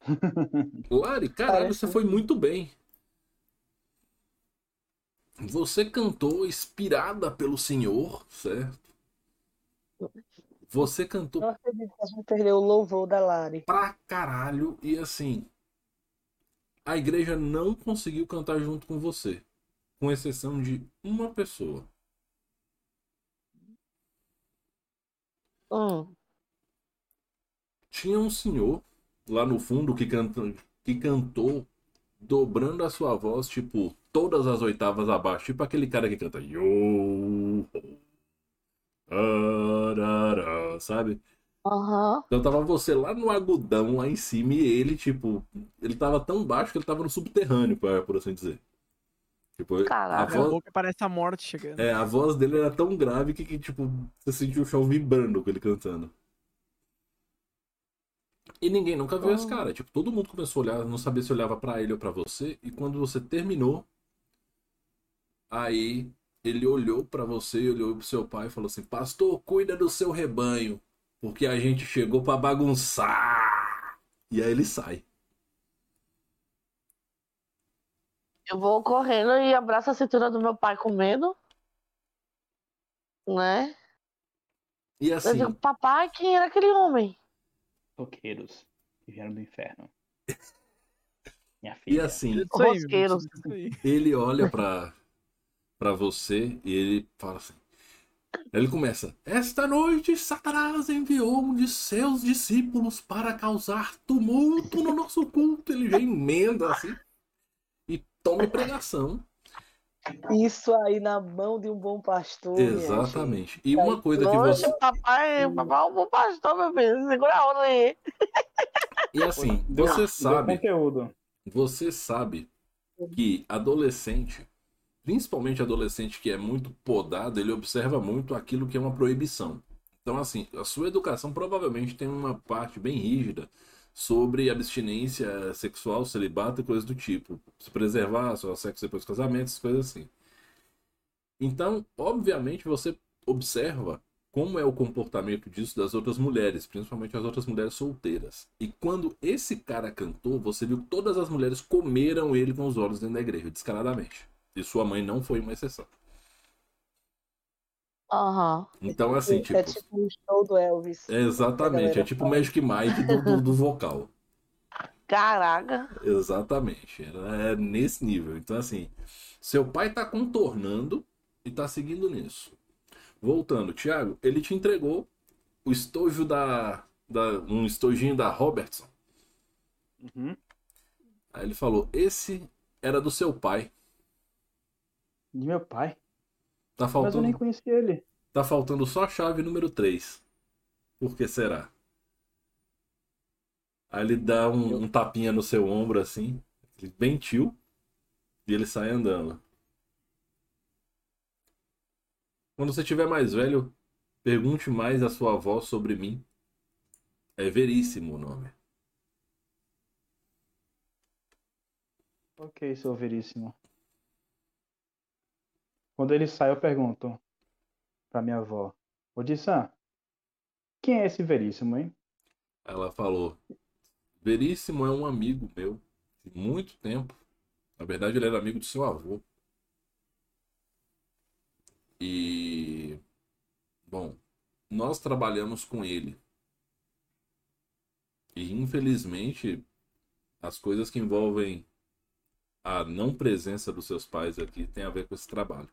Lari, caralho,
Parece.
você foi muito bem. Você cantou inspirada pelo Senhor, certo? Você cantou
que a gente perdeu o louvor da Lari.
pra caralho e assim. A igreja não conseguiu cantar junto com você, com exceção de uma pessoa.
Hum.
Tinha um senhor lá no fundo que, canta, que cantou dobrando a sua voz, tipo, todas as oitavas abaixo, tipo aquele cara que canta Yo, arará, sabe?
Aham.
Então tava você lá no agudão, lá em cima, e ele, tipo, ele tava tão baixo que ele tava no subterrâneo, por por assim dizer. Tipo, a
Caraca.
A
voz,
pouco parece a morte chegando.
é, a voz dele era tão grave que, que, tipo, você sentiu o chão vibrando com ele cantando. E ninguém nunca viu esse
Oh.
cara. Tipo, todo mundo começou a olhar, não sabia se olhava pra ele ou pra você. E quando você terminou, aí ele olhou pra você e olhou pro seu pai e falou assim: Pastor, cuida do seu rebanho, porque a gente chegou pra bagunçar. E aí ele sai.
Eu vou correndo e abraço a cintura do meu pai com medo. Né?
E
Eu
assim,
digo, papai, quem era aquele homem?
Toqueiros que vieram do inferno. Minha
e
filha.
assim,
Rosqueiros.
bicho, isso aí.
ele olha pra, pra você e ele fala assim. Ele começa: Esta noite Satanás enviou um de seus discípulos para causar tumulto no nosso culto. Ele já emenda assim e toma pregação.
Isso aí na mão de um bom pastor.
Exatamente. E uma coisa que você.
papai, papai é um bom pastor, meu filho. Segura a onda aí.
E assim, você sabe. Você sabe que adolescente, principalmente adolescente que é muito podado, ele observa muito aquilo que é uma proibição. Então, assim, a sua educação provavelmente tem uma parte bem rígida sobre abstinência sexual, celibato e coisas do tipo. Se preservar, só sexo depois do casamento, essas coisas assim. Então, obviamente, você observa como é o comportamento disso das outras mulheres, principalmente as outras mulheres solteiras. E quando esse cara cantou, você viu que todas as mulheres comeram ele com os olhos dentro da igreja, descaradamente. E sua mãe não foi uma exceção.
Aham.
Então, assim, tipo.
É tipo um show do Elvis.
é exatamente, é tipo o Magic Mike do, do, do vocal.
Caraca.
Exatamente. Era- É nesse nível. Então, assim, seu pai tá contornando e tá seguindo nisso. Voltando, Thiago, ele te entregou o estojo da. da um estojinho da Robertson.
Uhum.
Aí ele falou: Esse era do seu pai.
De meu pai.
Tá
Mas eu
faltando,
nem conheci ele.
tá faltando só a chave número 3. Por que será? Aí ele dá um, um tapinha no seu ombro assim, bem tio, e ele sai andando. Quando você tiver mais velho, pergunte mais à sua avó sobre mim. É veríssimo o nome.
Ok, seu veríssimo. Quando ele sai, eu pergunto pra minha avó: Odissan, quem é esse veríssimo, hein?
Ela falou: Veríssimo é um amigo meu de muito tempo. Na verdade, ele era amigo do seu avô. E. Bom, nós trabalhamos com ele. E infelizmente, as coisas que envolvem a não presença dos seus pais aqui tem a ver com esse trabalho.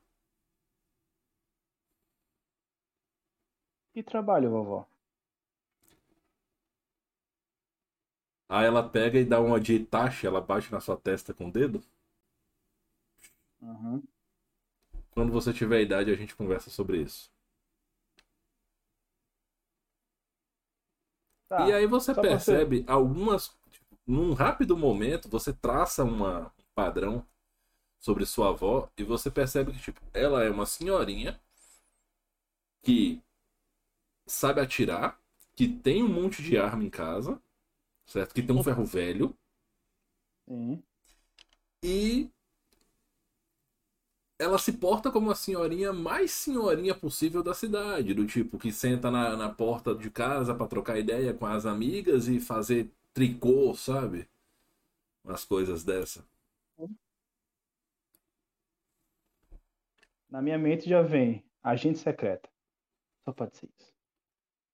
Que trabalho, vovó?
Aí ela pega e dá uma de Itachi, ela bate na sua testa com o dedo.
Uhum.
Quando você tiver idade, a gente conversa sobre isso.
Tá.
E aí você percebe algumas. tipo, Num rápido momento, você traça uma, um padrão sobre sua avó e você percebe que tipo, ela é uma senhorinha que sabe atirar, que tem um monte de arma em casa, certo? Que tem um ferro velho
Sim.
e ela se porta como a senhorinha mais senhorinha possível da cidade, do tipo que senta na, na porta de casa pra trocar ideia com as amigas e fazer tricô, sabe? Umas coisas dessa.
Na minha mente já vem agente secreta. Só pode ser isso.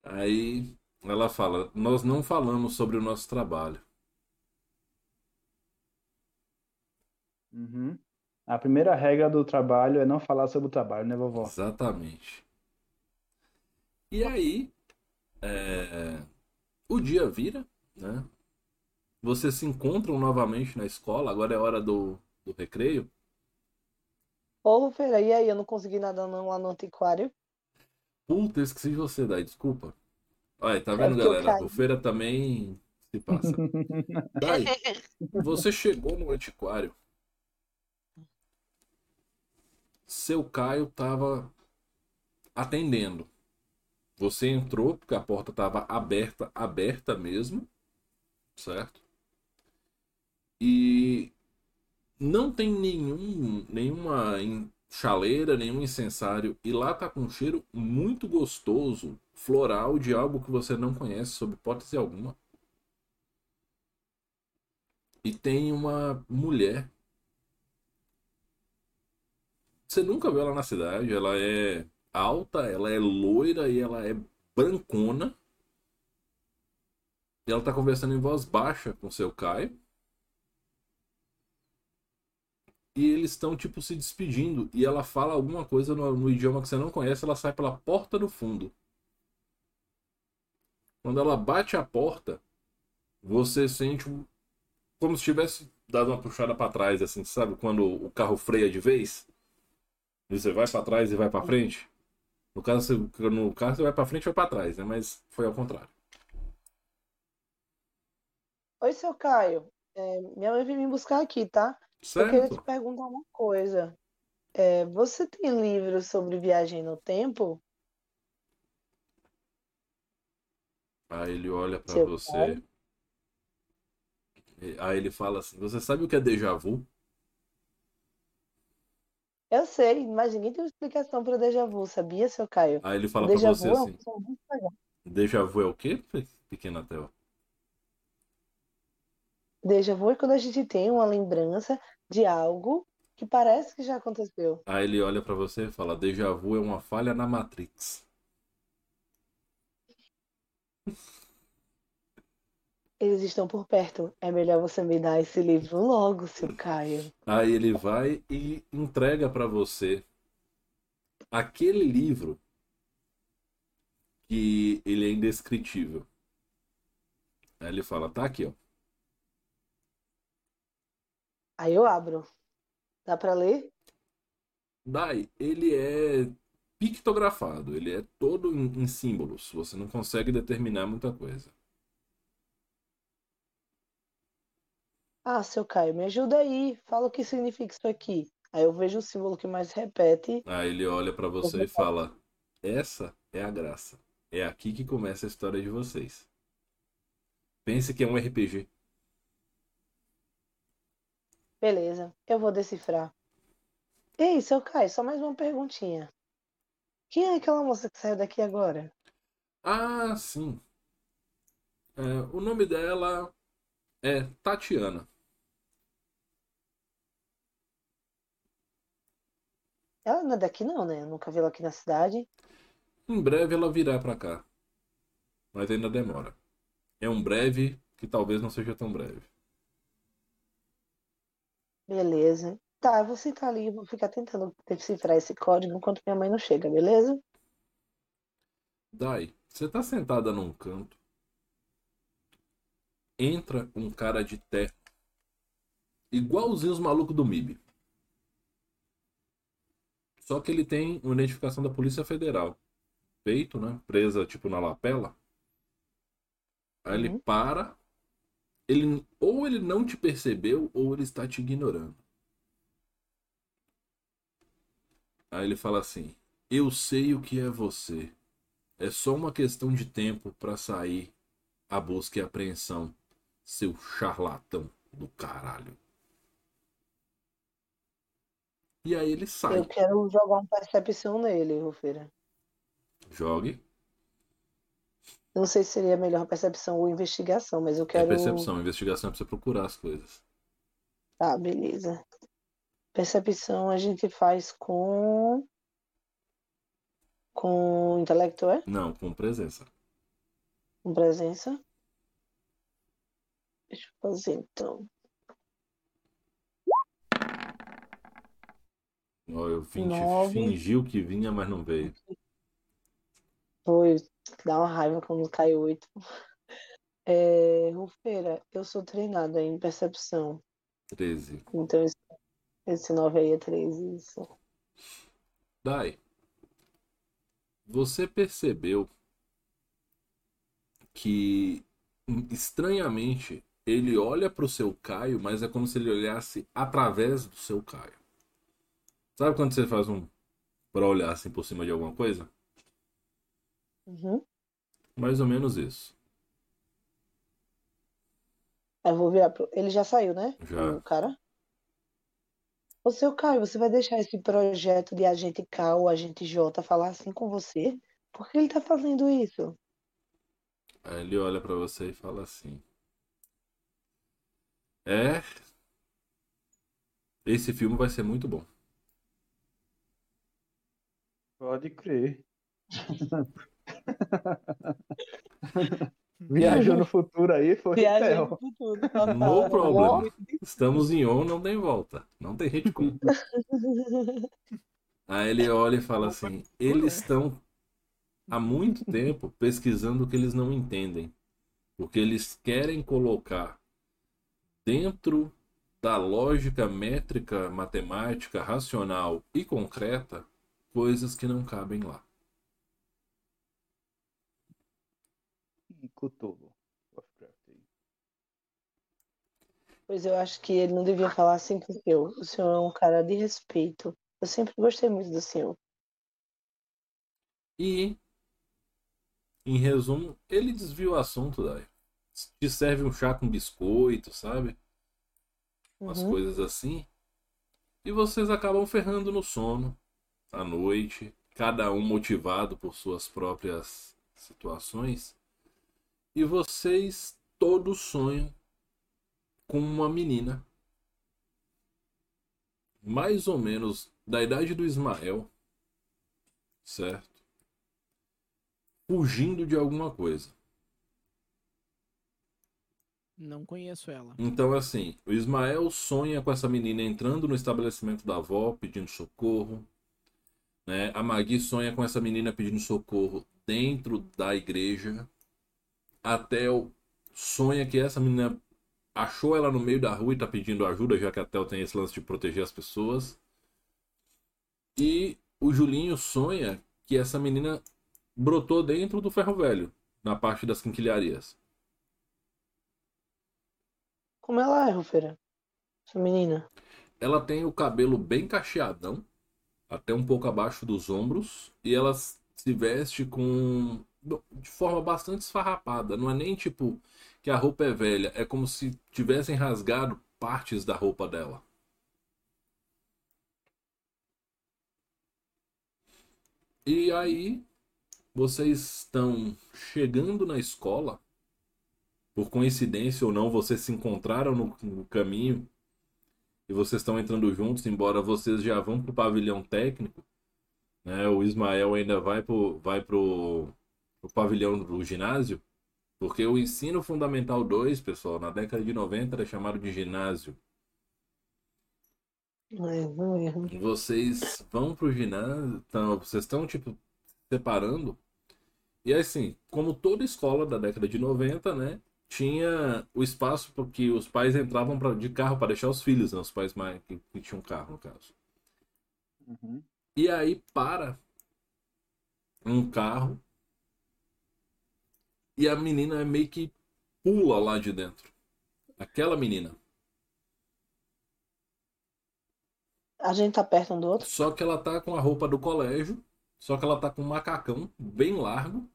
Aí ela fala: Nós não falamos sobre o nosso trabalho.
Uhum. A primeira regra do trabalho é não falar sobre o trabalho, né, vovó?
Exatamente. E aí, é, o dia vira, né? Vocês se encontram novamente na escola, agora é hora do, do recreio.
Ô, Feira, e aí? Eu não consegui nada não lá no antiquário.
Puta, esqueci de você, daí, desculpa. Olha, tá
É
vendo, galera? O Feira também se passa. Daí, você chegou no antiquário. Seu Caio tava atendendo. Você entrou porque a porta tava aberta, aberta mesmo, certo? E não tem nenhum, nenhuma chaleira, nenhum incensário. E lá tá com um cheiro muito gostoso, floral, de algo que você não conhece, sob hipótese alguma. E tem uma mulher. Você nunca viu ela na cidade. Ela é alta, ela é loira e ela é brancona. E ela tá conversando em voz baixa com seu Caio. E eles estão, tipo, se despedindo. E ela fala alguma coisa no, no idioma que você não conhece. Ela sai pela porta do fundo. Quando ela bate a porta, você sente um, como se tivesse dado uma puxada pra trás, assim, sabe? Quando o carro freia de vez. Você vai pra trás e vai pra frente. No caso, você- no carro você vai pra frente vai pra trás, né? Mas foi ao contrário.
Oi, seu Caio. É, minha mãe veio me buscar aqui, tá? Eu queria te
Certo?
perguntar uma coisa. É, você tem livros sobre viagem no tempo?
Aí ele olha pra
Seu
você.
pai?
Aí ele fala assim: Você sabe o que é déjà vu?
Eu sei, mas ninguém tem uma explicação para déjà vu, sabia, seu Caio?
Aí ele fala pra
Déjà
você
vu é
assim:
legal.
Déjà vu é o quê, pe- pequena Theo?
Déjà vu é quando a gente tem uma lembrança de algo que parece que já aconteceu.
Aí ele olha pra você e fala: Déjà vu é uma falha na Matrix.
Eles estão por perto. É melhor você me dar esse livro logo, seu Caio.
Aí ele vai e entrega pra você aquele livro que ele é indescritível. Aí ele fala: Tá aqui, ó.
Aí eu abro. Dá pra ler?
Dai, ele é pictografado, ele é todo em, em símbolos. Você não consegue determinar muita coisa.
Ah, seu Caio, me ajuda aí. Fala o que significa isso aqui. Aí eu vejo o símbolo que mais repete.
Aí ele olha pra você e fala: Essa é a graça. É aqui que começa a história de vocês. Pense que é um RPG.
Beleza, eu vou decifrar. Ei, seu Caio, só mais uma perguntinha. Quem é aquela moça que saiu daqui agora?
Ah, sim. É, o nome dela é Tatiana.
Ela não é daqui não, né? Eu nunca vi ela aqui na cidade.
Em breve ela virá pra cá. Mas ainda demora. É um breve que talvez não seja tão breve.
Beleza. Tá, eu vou sentar ali e vou ficar tentando decifrar esse código enquanto minha mãe não chega, beleza?
Dai, você tá sentada num canto. Entra um cara de terno. Igualzinho os malucos do MIB. Só que ele tem uma identificação da Polícia Federal. Peito, né? Presa tipo na lapela. Aí ele
Uhum.
para. Ele, ou ele não te percebeu, ou ele está te ignorando. Aí ele fala assim: Eu sei o que é você. É só uma questão de tempo para sair a busca e apreensão, seu charlatão do caralho. E aí ele sai.
Eu quero jogar um percepção nele, Rufeira.
Jogue.
Não sei se seria melhor percepção ou investigação, mas eu
É
quero.
percepção. Investigação é pra você procurar as coisas.
Tá, beleza. Percepção a gente faz com. Com intelecto, é?
Não, com presença.
Com presença. Deixa eu fazer então.
Ó, eu fingi, fingiu que vinha, mas não veio.
Foi, dá uma raiva quando cai oito. É, Rufeira, eu sou treinada em percepção.
13.
Então esse, esse 9 aí é 13. Isso.
Dai, você percebeu que estranhamente ele olha pro seu Caio, mas é como se ele olhasse através do seu Caio. Sabe quando você faz um para olhar assim por cima de alguma coisa?
Uhum.
Mais ou menos isso.
Eu vou virar pro... Ele já saiu, né?
Já.
O cara? Ô, seu Caio, você vai deixar esse projeto de agente K ou agente J falar assim com você? Por que ele tá fazendo isso?
Aí ele olha pra você e fala assim: É. Esse filme vai ser muito bom.
Pode crer. Viajou no futuro aí, foi Theo.
no futuro, total.
No problema. Estamos em on, não tem volta. Não tem retcon. Aí ele olha e fala assim: eles estão há muito tempo pesquisando o que eles não entendem. Porque eles querem colocar dentro da lógica métrica, matemática, racional e concreta coisas que não cabem lá.
Cthulhu. Lovecraft aí.
Pois eu acho que ele não devia falar assim com o senhor. O senhor é um cara de respeito. Eu sempre gostei muito do senhor.
E, em resumo, ele desvia o assunto, daí. Te serve um chá com biscoito, sabe? Umas
Uhum.
coisas assim. E vocês acabam ferrando no sono, à noite, cada um motivado por suas próprias situações. E vocês todos sonham com uma menina. Mais ou menos da idade do Ismael, certo? Fugindo de alguma coisa.
Não conheço ela.
Então, assim, o Ismael sonha com essa menina entrando no estabelecimento da avó pedindo socorro. Né? A Magui sonha com essa menina pedindo socorro dentro da igreja. A Theo sonha que essa menina achou ela no meio da rua e tá pedindo ajuda, já que a Theo tem esse lance de proteger as pessoas. E o Julinho sonha que essa menina brotou dentro do ferro velho, na parte das quinquilharias.
Como ela é, Rufeira? Essa menina.
Ela tem o cabelo bem cacheadão, até um pouco abaixo dos ombros, e ela se veste com de forma bastante esfarrapada. Não é nem tipo que a roupa é velha, é como se tivessem rasgado partes da roupa dela. E aí, vocês estão chegando na escola, por coincidência ou não, vocês se encontraram no, no caminho e vocês estão entrando juntos, embora vocês já vão para o pavilhão técnico. Né? O Ismael ainda vai para vai pro, pro pavilhão do ginásio, porque o ensino fundamental 2, pessoal, na década de 90 era chamado de ginásio.
É, não erro.
Vocês vão pro ginásio, então, vocês estão tipo separando. E assim, como toda escola da década de 90, né, tinha o espaço porque os pais entravam pra, de carro para deixar os filhos, né, os pais mais que, que tinham carro no caso.
Uhum.
E aí para um carro e a menina meio que pula lá de dentro. Aquela menina.
A gente tá perto um do outro?
Só que ela tá com a roupa do colégio, só que ela tá com um macacão bem largo.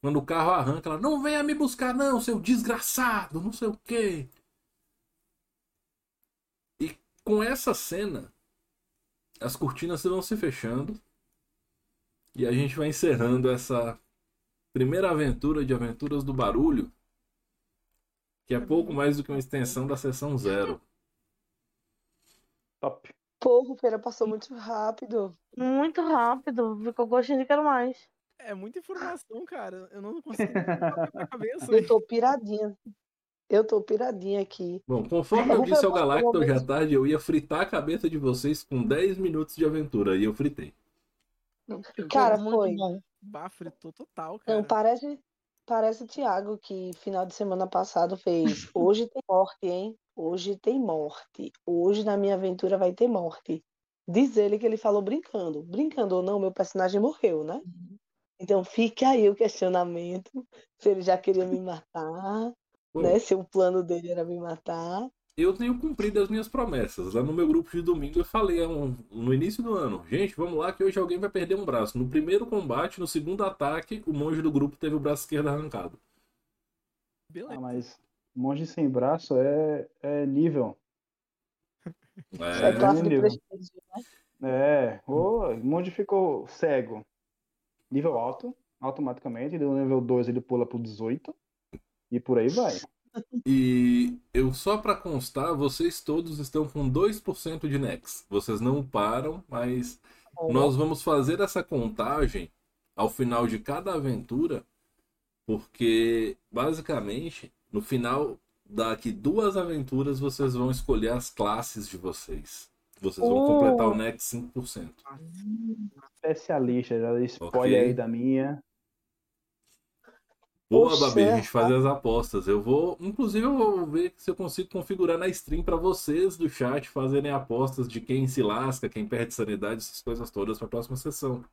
Quando o carro arranca, ela não venha me buscar não, seu desgraçado, não sei o quê. E com essa cena, as cortinas vão se fechando e a gente vai encerrando essa primeira aventura de Aventuras do Barulho, que é pouco mais do que uma extensão da sessão zero.
Top.
Porra, Feira passou muito rápido.
Muito rápido. Ficou gostinho de quero mais.
É muita informação, cara. Eu não consigo na cabeça.
Eu tô piradinha. Eu tô piradinha aqui.
Bom, conforme eu disse ao Galacto hoje à tarde, eu ia fritar a cabeça de vocês com 10 minutos de aventura, e eu fritei.
Cara,
muito
foi.
bom.
Bah, fritou total, cara.
Não, parece, parece o Thiago que final de semana passado fez. Hoje tem morte, hein? Hoje tem morte. Hoje na minha aventura vai ter morte. Diz ele que ele falou brincando. Brincando ou não, meu personagem morreu, né? Então fica aí o questionamento se ele já queria me matar, né? Se o plano dele era me matar.
Eu tenho cumprido as minhas promessas. Lá no meu grupo de domingo eu falei há um- no início do ano, gente, vamos lá que hoje alguém vai perder um braço. No primeiro combate, no segundo ataque, o monge do grupo teve o braço esquerdo arrancado.
Beleza.
Ah, mas monge sem braço é, é nível.
É
É,
classe
nível.
prestígio.
É, o monge ficou cego. Nível alto, automaticamente. Do nível 2 ele pula pro 18. E por aí vai.
E eu só pra constar, vocês todos estão com 2% de Nex. Vocês não param, mas nós vamos fazer essa contagem ao final de cada aventura, porque basicamente no final daqui duas aventuras vocês vão escolher as classes de vocês. Vocês vão
Oh.
completar o Nex 5%.
Especialista, já spoiler
Ok.
aí da minha.
Boa, Babi, a gente
é.
faz as apostas. Eu vou, inclusive, eu vou ver se eu consigo configurar na stream para vocês do chat fazerem apostas de quem se lasca, quem perde sanidade, essas coisas todas para a próxima sessão.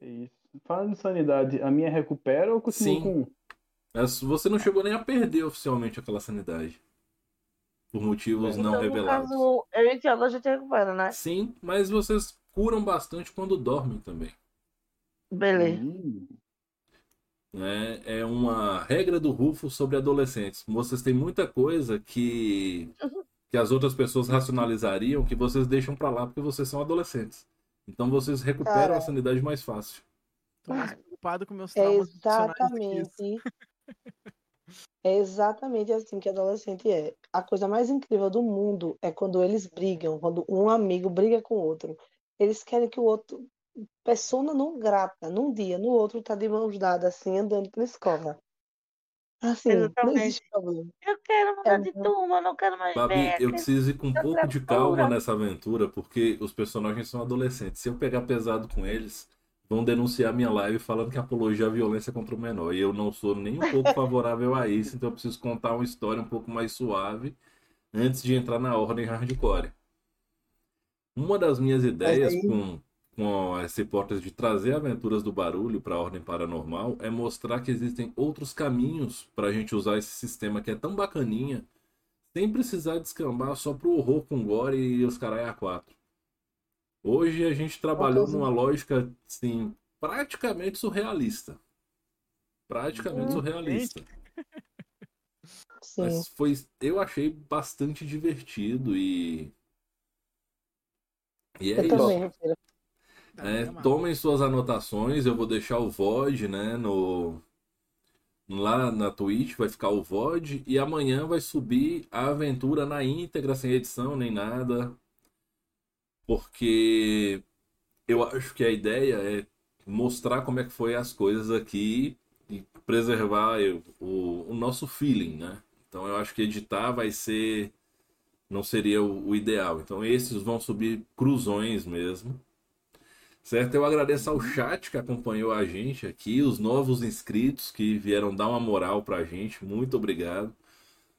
Isso. Falando de sanidade, a minha recupera ou continua
Sim.
com um?
Mas você não chegou nem a perder oficialmente aquela sanidade. Por motivos não
Então, no
revelados.
caso, eu e o Thiago a gente recupera, né?
Sim, mas vocês curam bastante quando dormem também.
Beleza.
Hum,
né? É uma regra do Rufo sobre adolescentes. Vocês têm muita coisa que que as outras pessoas racionalizariam que vocês deixam pra lá porque vocês são adolescentes. Então vocês recuperam
Cara.
a sanidade mais fácil.
Tô mais preocupado com meus
É
traumas
exatamente. É exatamente assim que adolescente é. A coisa mais incrível do mundo é quando eles brigam, quando um amigo briga com o outro. Eles querem que o outro, persona não grata, num dia, no outro tá de mãos dadas, assim, andando pela escola. Assim, não
Exatamente.
existe problema.
Eu quero mudar
É
de
muito-
turma, eu não quero mais
Babi,
ver.
eu preciso ir com um
essa
pouco de calma nessa aventura porque os personagens são adolescentes. Se eu pegar pesado com eles, vão denunciar minha live falando que apologia à violência contra o menor. E eu não sou nem um pouco favorável a isso, então eu preciso contar uma história um pouco mais suave antes de entrar na ordem hardcore. Uma das minhas ideias
aí-
com, com essa hipótese de trazer aventuras do barulho para a ordem paranormal é mostrar que existem outros caminhos para a gente usar esse sistema que é tão bacaninha, sem precisar descambar só pro horror com gore e os carai a quatro. Hoje a gente trabalhou numa lógica, assim, praticamente surrealista. Praticamente
Hum,
surrealista.
Sim.
Mas foi, eu achei bastante divertido e. E é
Eu
isso.
também,
É, tomem suas anotações, eu vou deixar o VOD, né, no lá na Twitch vai ficar o VOD e amanhã vai subir a aventura na íntegra, sem edição nem nada. Porque eu acho que a ideia é mostrar como é que foi as coisas aqui e preservar o, o nosso feeling, né? Então eu acho que editar vai ser não seria o, o ideal. Então esses vão subir cruzões mesmo. Certo? Eu agradeço ao chat que acompanhou a gente aqui, os novos inscritos que vieram dar uma moral pra gente. Muito obrigado.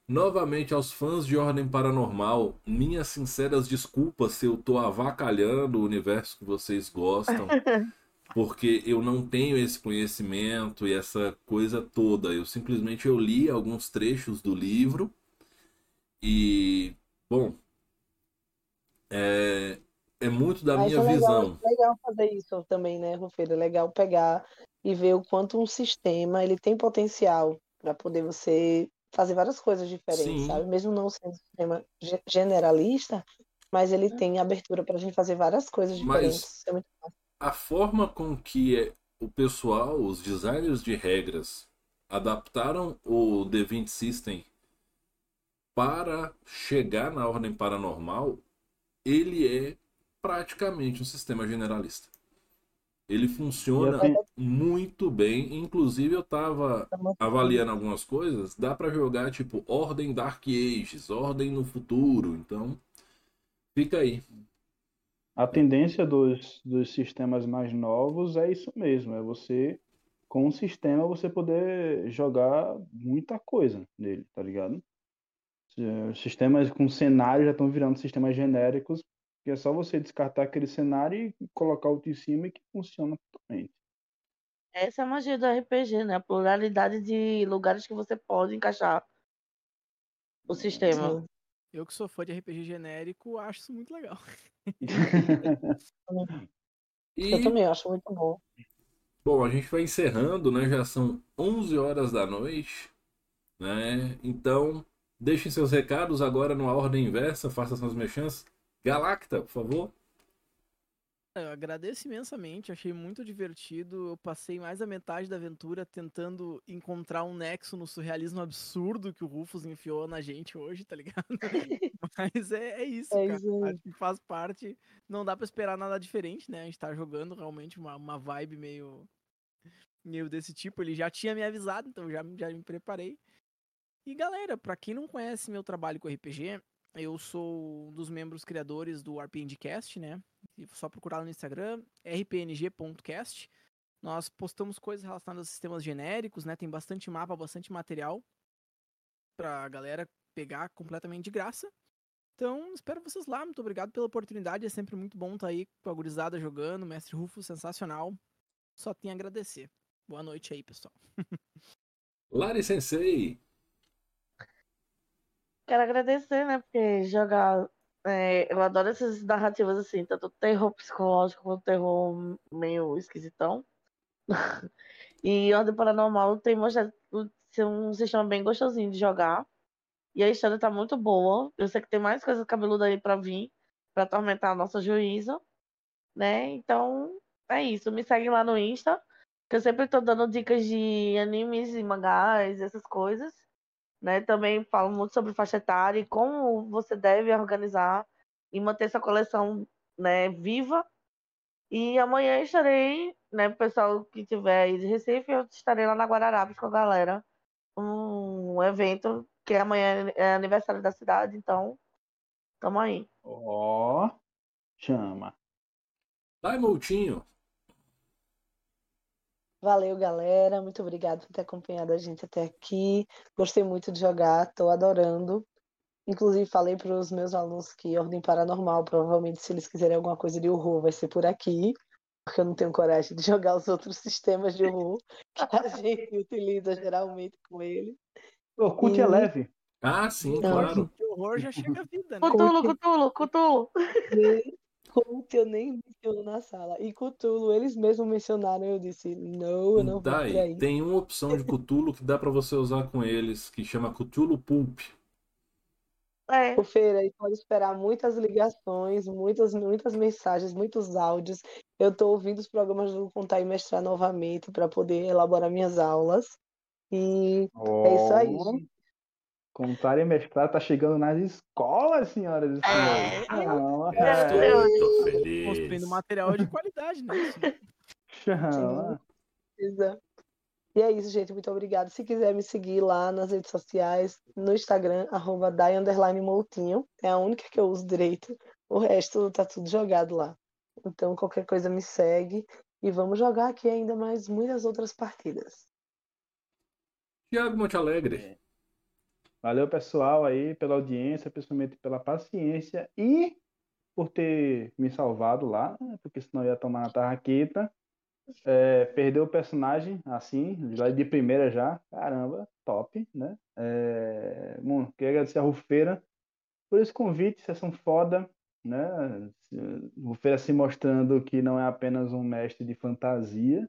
Novamente aos fãs de Ordem Paranormal, minhas sinceras desculpas se eu tô avacalhando o universo que vocês gostam, porque eu não tenho esse conhecimento e essa coisa toda. Eu simplesmente eu li alguns trechos do livro e, bom, é, é muito da
Mas
minha
é legal,
visão.
legal fazer isso também, né, Rufeira? É legal pegar e ver o quanto um sistema ele tem potencial para poder você fazer várias coisas diferentes,
Sim.
sabe? Mesmo não sendo um sistema ge- generalista, mas ele tem abertura para a gente fazer várias coisas
Mas-
diferentes. Isso é
a forma com que é- o pessoal, os designers de regras, adaptaram o D20 System para chegar na ordem paranormal, ele é praticamente um sistema generalista. Ele funciona muito bem. Inclusive, eu estava avaliando algumas coisas. Dá para jogar tipo Ordem Dark Ages, Ordem no Futuro. Então, fica aí.
A tendência dos, dos sistemas mais novos é isso mesmo, é você, com o sistema, você poder jogar muita coisa nele, tá ligado? Sistemas com cenário já estão virando sistemas genéricos, que é só você descartar aquele cenário e colocar outro em cima e que funciona totalmente.
Essa é a magia do RPG, né? A pluralidade de lugares que você pode encaixar o sistema.
Eu que sou fã de RPG genérico, acho isso muito legal.
E
Eu também acho muito bom.
Bom, a gente vai encerrando, né? Já são 11 horas da noite, né? Então, deixem seus recados agora numa ordem inversa, faça suas mexãs. Galacta, por favor.
Eu agradeço imensamente, achei muito divertido. Eu passei mais da metade da aventura tentando encontrar um nexo no surrealismo absurdo que o Rufus enfiou na gente hoje, tá ligado? Mas é, é isso,
É
cara.
isso.
Acho que faz parte. Não dá pra esperar nada diferente, né? A gente tá jogando realmente uma, uma vibe meio, meio desse tipo. Ele já tinha me avisado, então já, já me preparei. E galera, pra quem não conhece meu trabalho com RPG, eu sou um dos membros criadores do RPNGcast, né? E só procurar no Instagram, rpng.cast. Nós postamos coisas relacionadas a sistemas genéricos, né? Tem bastante mapa, bastante material pra galera pegar completamente de graça. Então, espero vocês lá. Muito obrigado pela oportunidade. É sempre muito bom estar aí com a gurizada jogando. Mestre Rufo, sensacional. Só tenho a agradecer. Boa noite aí, pessoal.
Lari Sensei.
Quero agradecer, né? Porque jogar. é, eu adoro essas narrativas assim, tanto terror psicológico quanto terror meio esquisitão. e Ordem Paranormal tem mostrado ser um sistema bem gostosinho de jogar. E a história tá muito boa. Eu sei que tem mais coisas cabeludas aí pra vir, pra atormentar a nossa juíza, né? Então, é isso. Me segue lá no Insta, que eu sempre tô dando dicas de animes e mangás, essas coisas né? Também falo muito sobre faixa etária e como você deve organizar e manter essa coleção, né, viva. E amanhã estarei, né, pro pessoal que tiver aí de Recife, eu estarei lá na Guararapes com a galera. Um evento que amanhã é aniversário da cidade, então tamo aí.
Ó, chama.
Dai Moutinho.
Valeu, galera. Muito obrigado por ter acompanhado a gente até aqui. Gostei muito de jogar, tô adorando. Inclusive, falei para os meus alunos que Ordem Paranormal, provavelmente, se eles quiserem alguma coisa de horror, vai ser por aqui, porque eu não tenho coragem de jogar os outros sistemas de horror que a gente utiliza geralmente com ele.
O Cut
E-
é leve.
Ah, sim,
Não,
claro.
Que horror já chega a vida, né?
Cutulo, cutulo, cutulo.
Cult eu nem menciono na sala. E Cthulhu, eles mesmos mencionaram, eu disse, não, eu não vou
Daí,
aí.
tem uma opção de Cthulhu que dá pra você usar com eles, que chama Cthulhu Pulp.
É.
O Feira, aí pode esperar muitas ligações, muitas, muitas mensagens, muitos áudios. Eu estou ouvindo os programas do Contar e Mestrar novamente para poder elaborar minhas aulas. E é isso aí,
E mestrar tá chegando nas escolas, senhoras e senhores.
É.
Chama,
Meu
é.
Tô
Construindo
feliz.
material de qualidade, né?
Chama.
E é isso, gente. Muito obrigada. Se quiser me seguir lá nas redes sociais, no Instagram, arroba Moutinho. É a única que eu uso direito. O resto tá tudo jogado lá. Então, qualquer coisa me segue. E vamos jogar aqui ainda mais muitas outras partidas.
Tiago Monte Alegre.
Valeu, pessoal, aí, pela audiência, principalmente pela paciência e por ter me salvado lá, né, porque senão ia tomar na tarraqueta. É, perdeu o personagem, assim, de primeira já. Caramba, top, né? É, bom, queria agradecer a Rufeira por esse convite, sessão foda, né? Rufeira se mostrando que não é apenas um mestre de fantasia,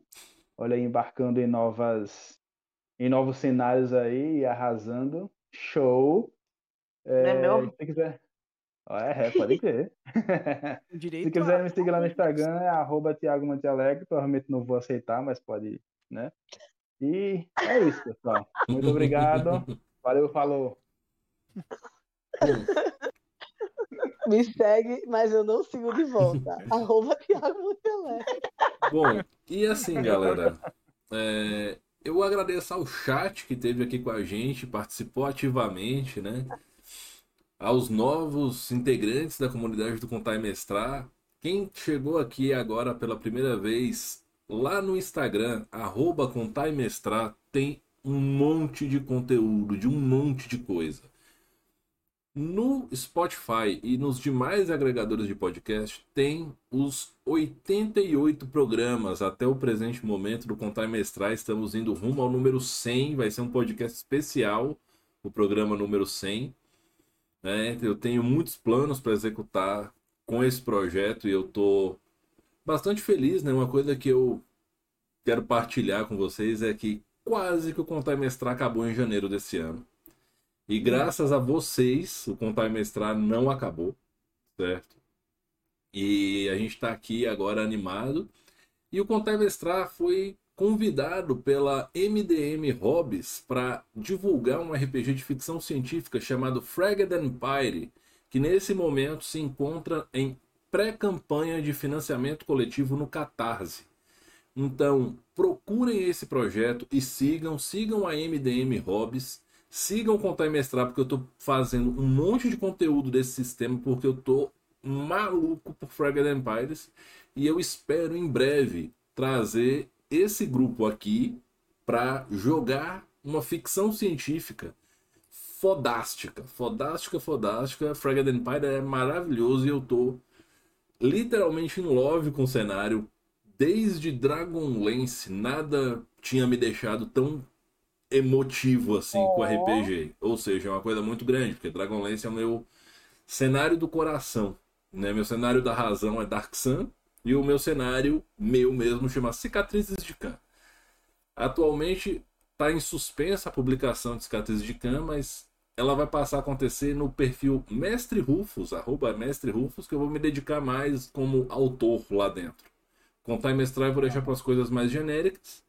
olha aí, embarcando em novas em novos cenários aí e arrasando. Show!
Não é meu?
se quiser. É, é, pode crer. Se quiser me seguir lá no Instagram, é arroba Thiago Montealegre. Provavelmente não vou aceitar, mas pode, né? E é isso, pessoal. Muito obrigado. Valeu, falou.
Me segue, mas eu não sigo de volta. arroba Thiago Montelé.
Bom, e assim, galera, é, eu agradeço ao chat que esteve aqui com a gente, participou ativamente, né? Aos novos integrantes da comunidade do Contar e Mestrar. Quem chegou aqui agora pela primeira vez, lá no Instagram, arroba Contar e Mestrar, tem um monte de conteúdo, de um monte de coisa. No Spotify e nos demais agregadores de podcast tem os 88 programas até o presente momento do Contar e Mestrar. Estamos indo rumo ao número 100. Vai ser um podcast especial, o programa número 100. né? eu tenho muitos planos para executar com esse projeto e eu tô bastante feliz. Né? Uma coisa que eu quero partilhar com vocês é que quase que o Contar e Mestrar acabou em janeiro desse ano. E graças a vocês, o Contar e Mestrar não acabou, certo? E a gente está aqui agora animado. E o Contar e Mestrar foi convidado pela MDM Hobbies para divulgar um RPG de ficção científica chamado Fragged Empire, que nesse momento se encontra em pré-campanha de financiamento coletivo no Catarse. Então, procurem esse projeto e sigam, sigam a MDM Hobbies. Sigam Contar e Mestrar, porque eu tô fazendo um monte de conteúdo desse sistema, porque eu tô maluco por Fragged Empires. E eu espero em breve trazer esse grupo aqui para jogar uma ficção científica fodástica. Fodástica, fodástica. Fragged Empire é maravilhoso e eu tô literalmente em love com o cenário. Desde Dragonlance, nada tinha me deixado tão emotivo assim com
Oh.
RPG. Ou seja, é uma coisa muito grande, porque Dragonlance é o meu cenário do coração. Né? Meu cenário da razão é Dark Sun. E o meu cenário, meu mesmo, chama Cicatrizes de Khan. Atualmente está em suspensa a publicação de Cicatrizes de Khan, mas ela vai passar a acontecer no perfil Mestre Rufus, arroba Mestre Rufus, que eu vou me dedicar mais como autor lá dentro. Contar e mestrar eu vou deixar para as coisas mais genéricas.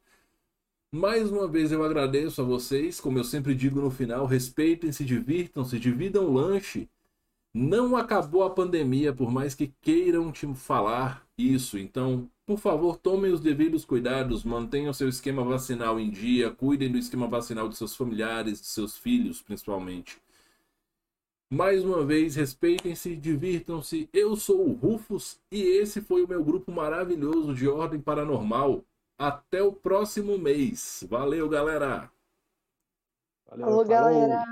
Mais uma vez eu agradeço a vocês, como eu sempre digo no final, respeitem-se, divirtam-se, dividam o lanche. Não acabou a pandemia, por mais que queiram te falar isso. Então, por favor, tomem os devidos cuidados, mantenham seu esquema vacinal em dia, cuidem do esquema vacinal de seus familiares, de seus filhos, principalmente. Mais uma vez, respeitem-se, divirtam-se. Eu sou o Rufus e esse foi o meu grupo maravilhoso de Ordem Paranormal. Até o próximo mês. Valeu, galera!
Valeu,
Alô,
falou.
galera.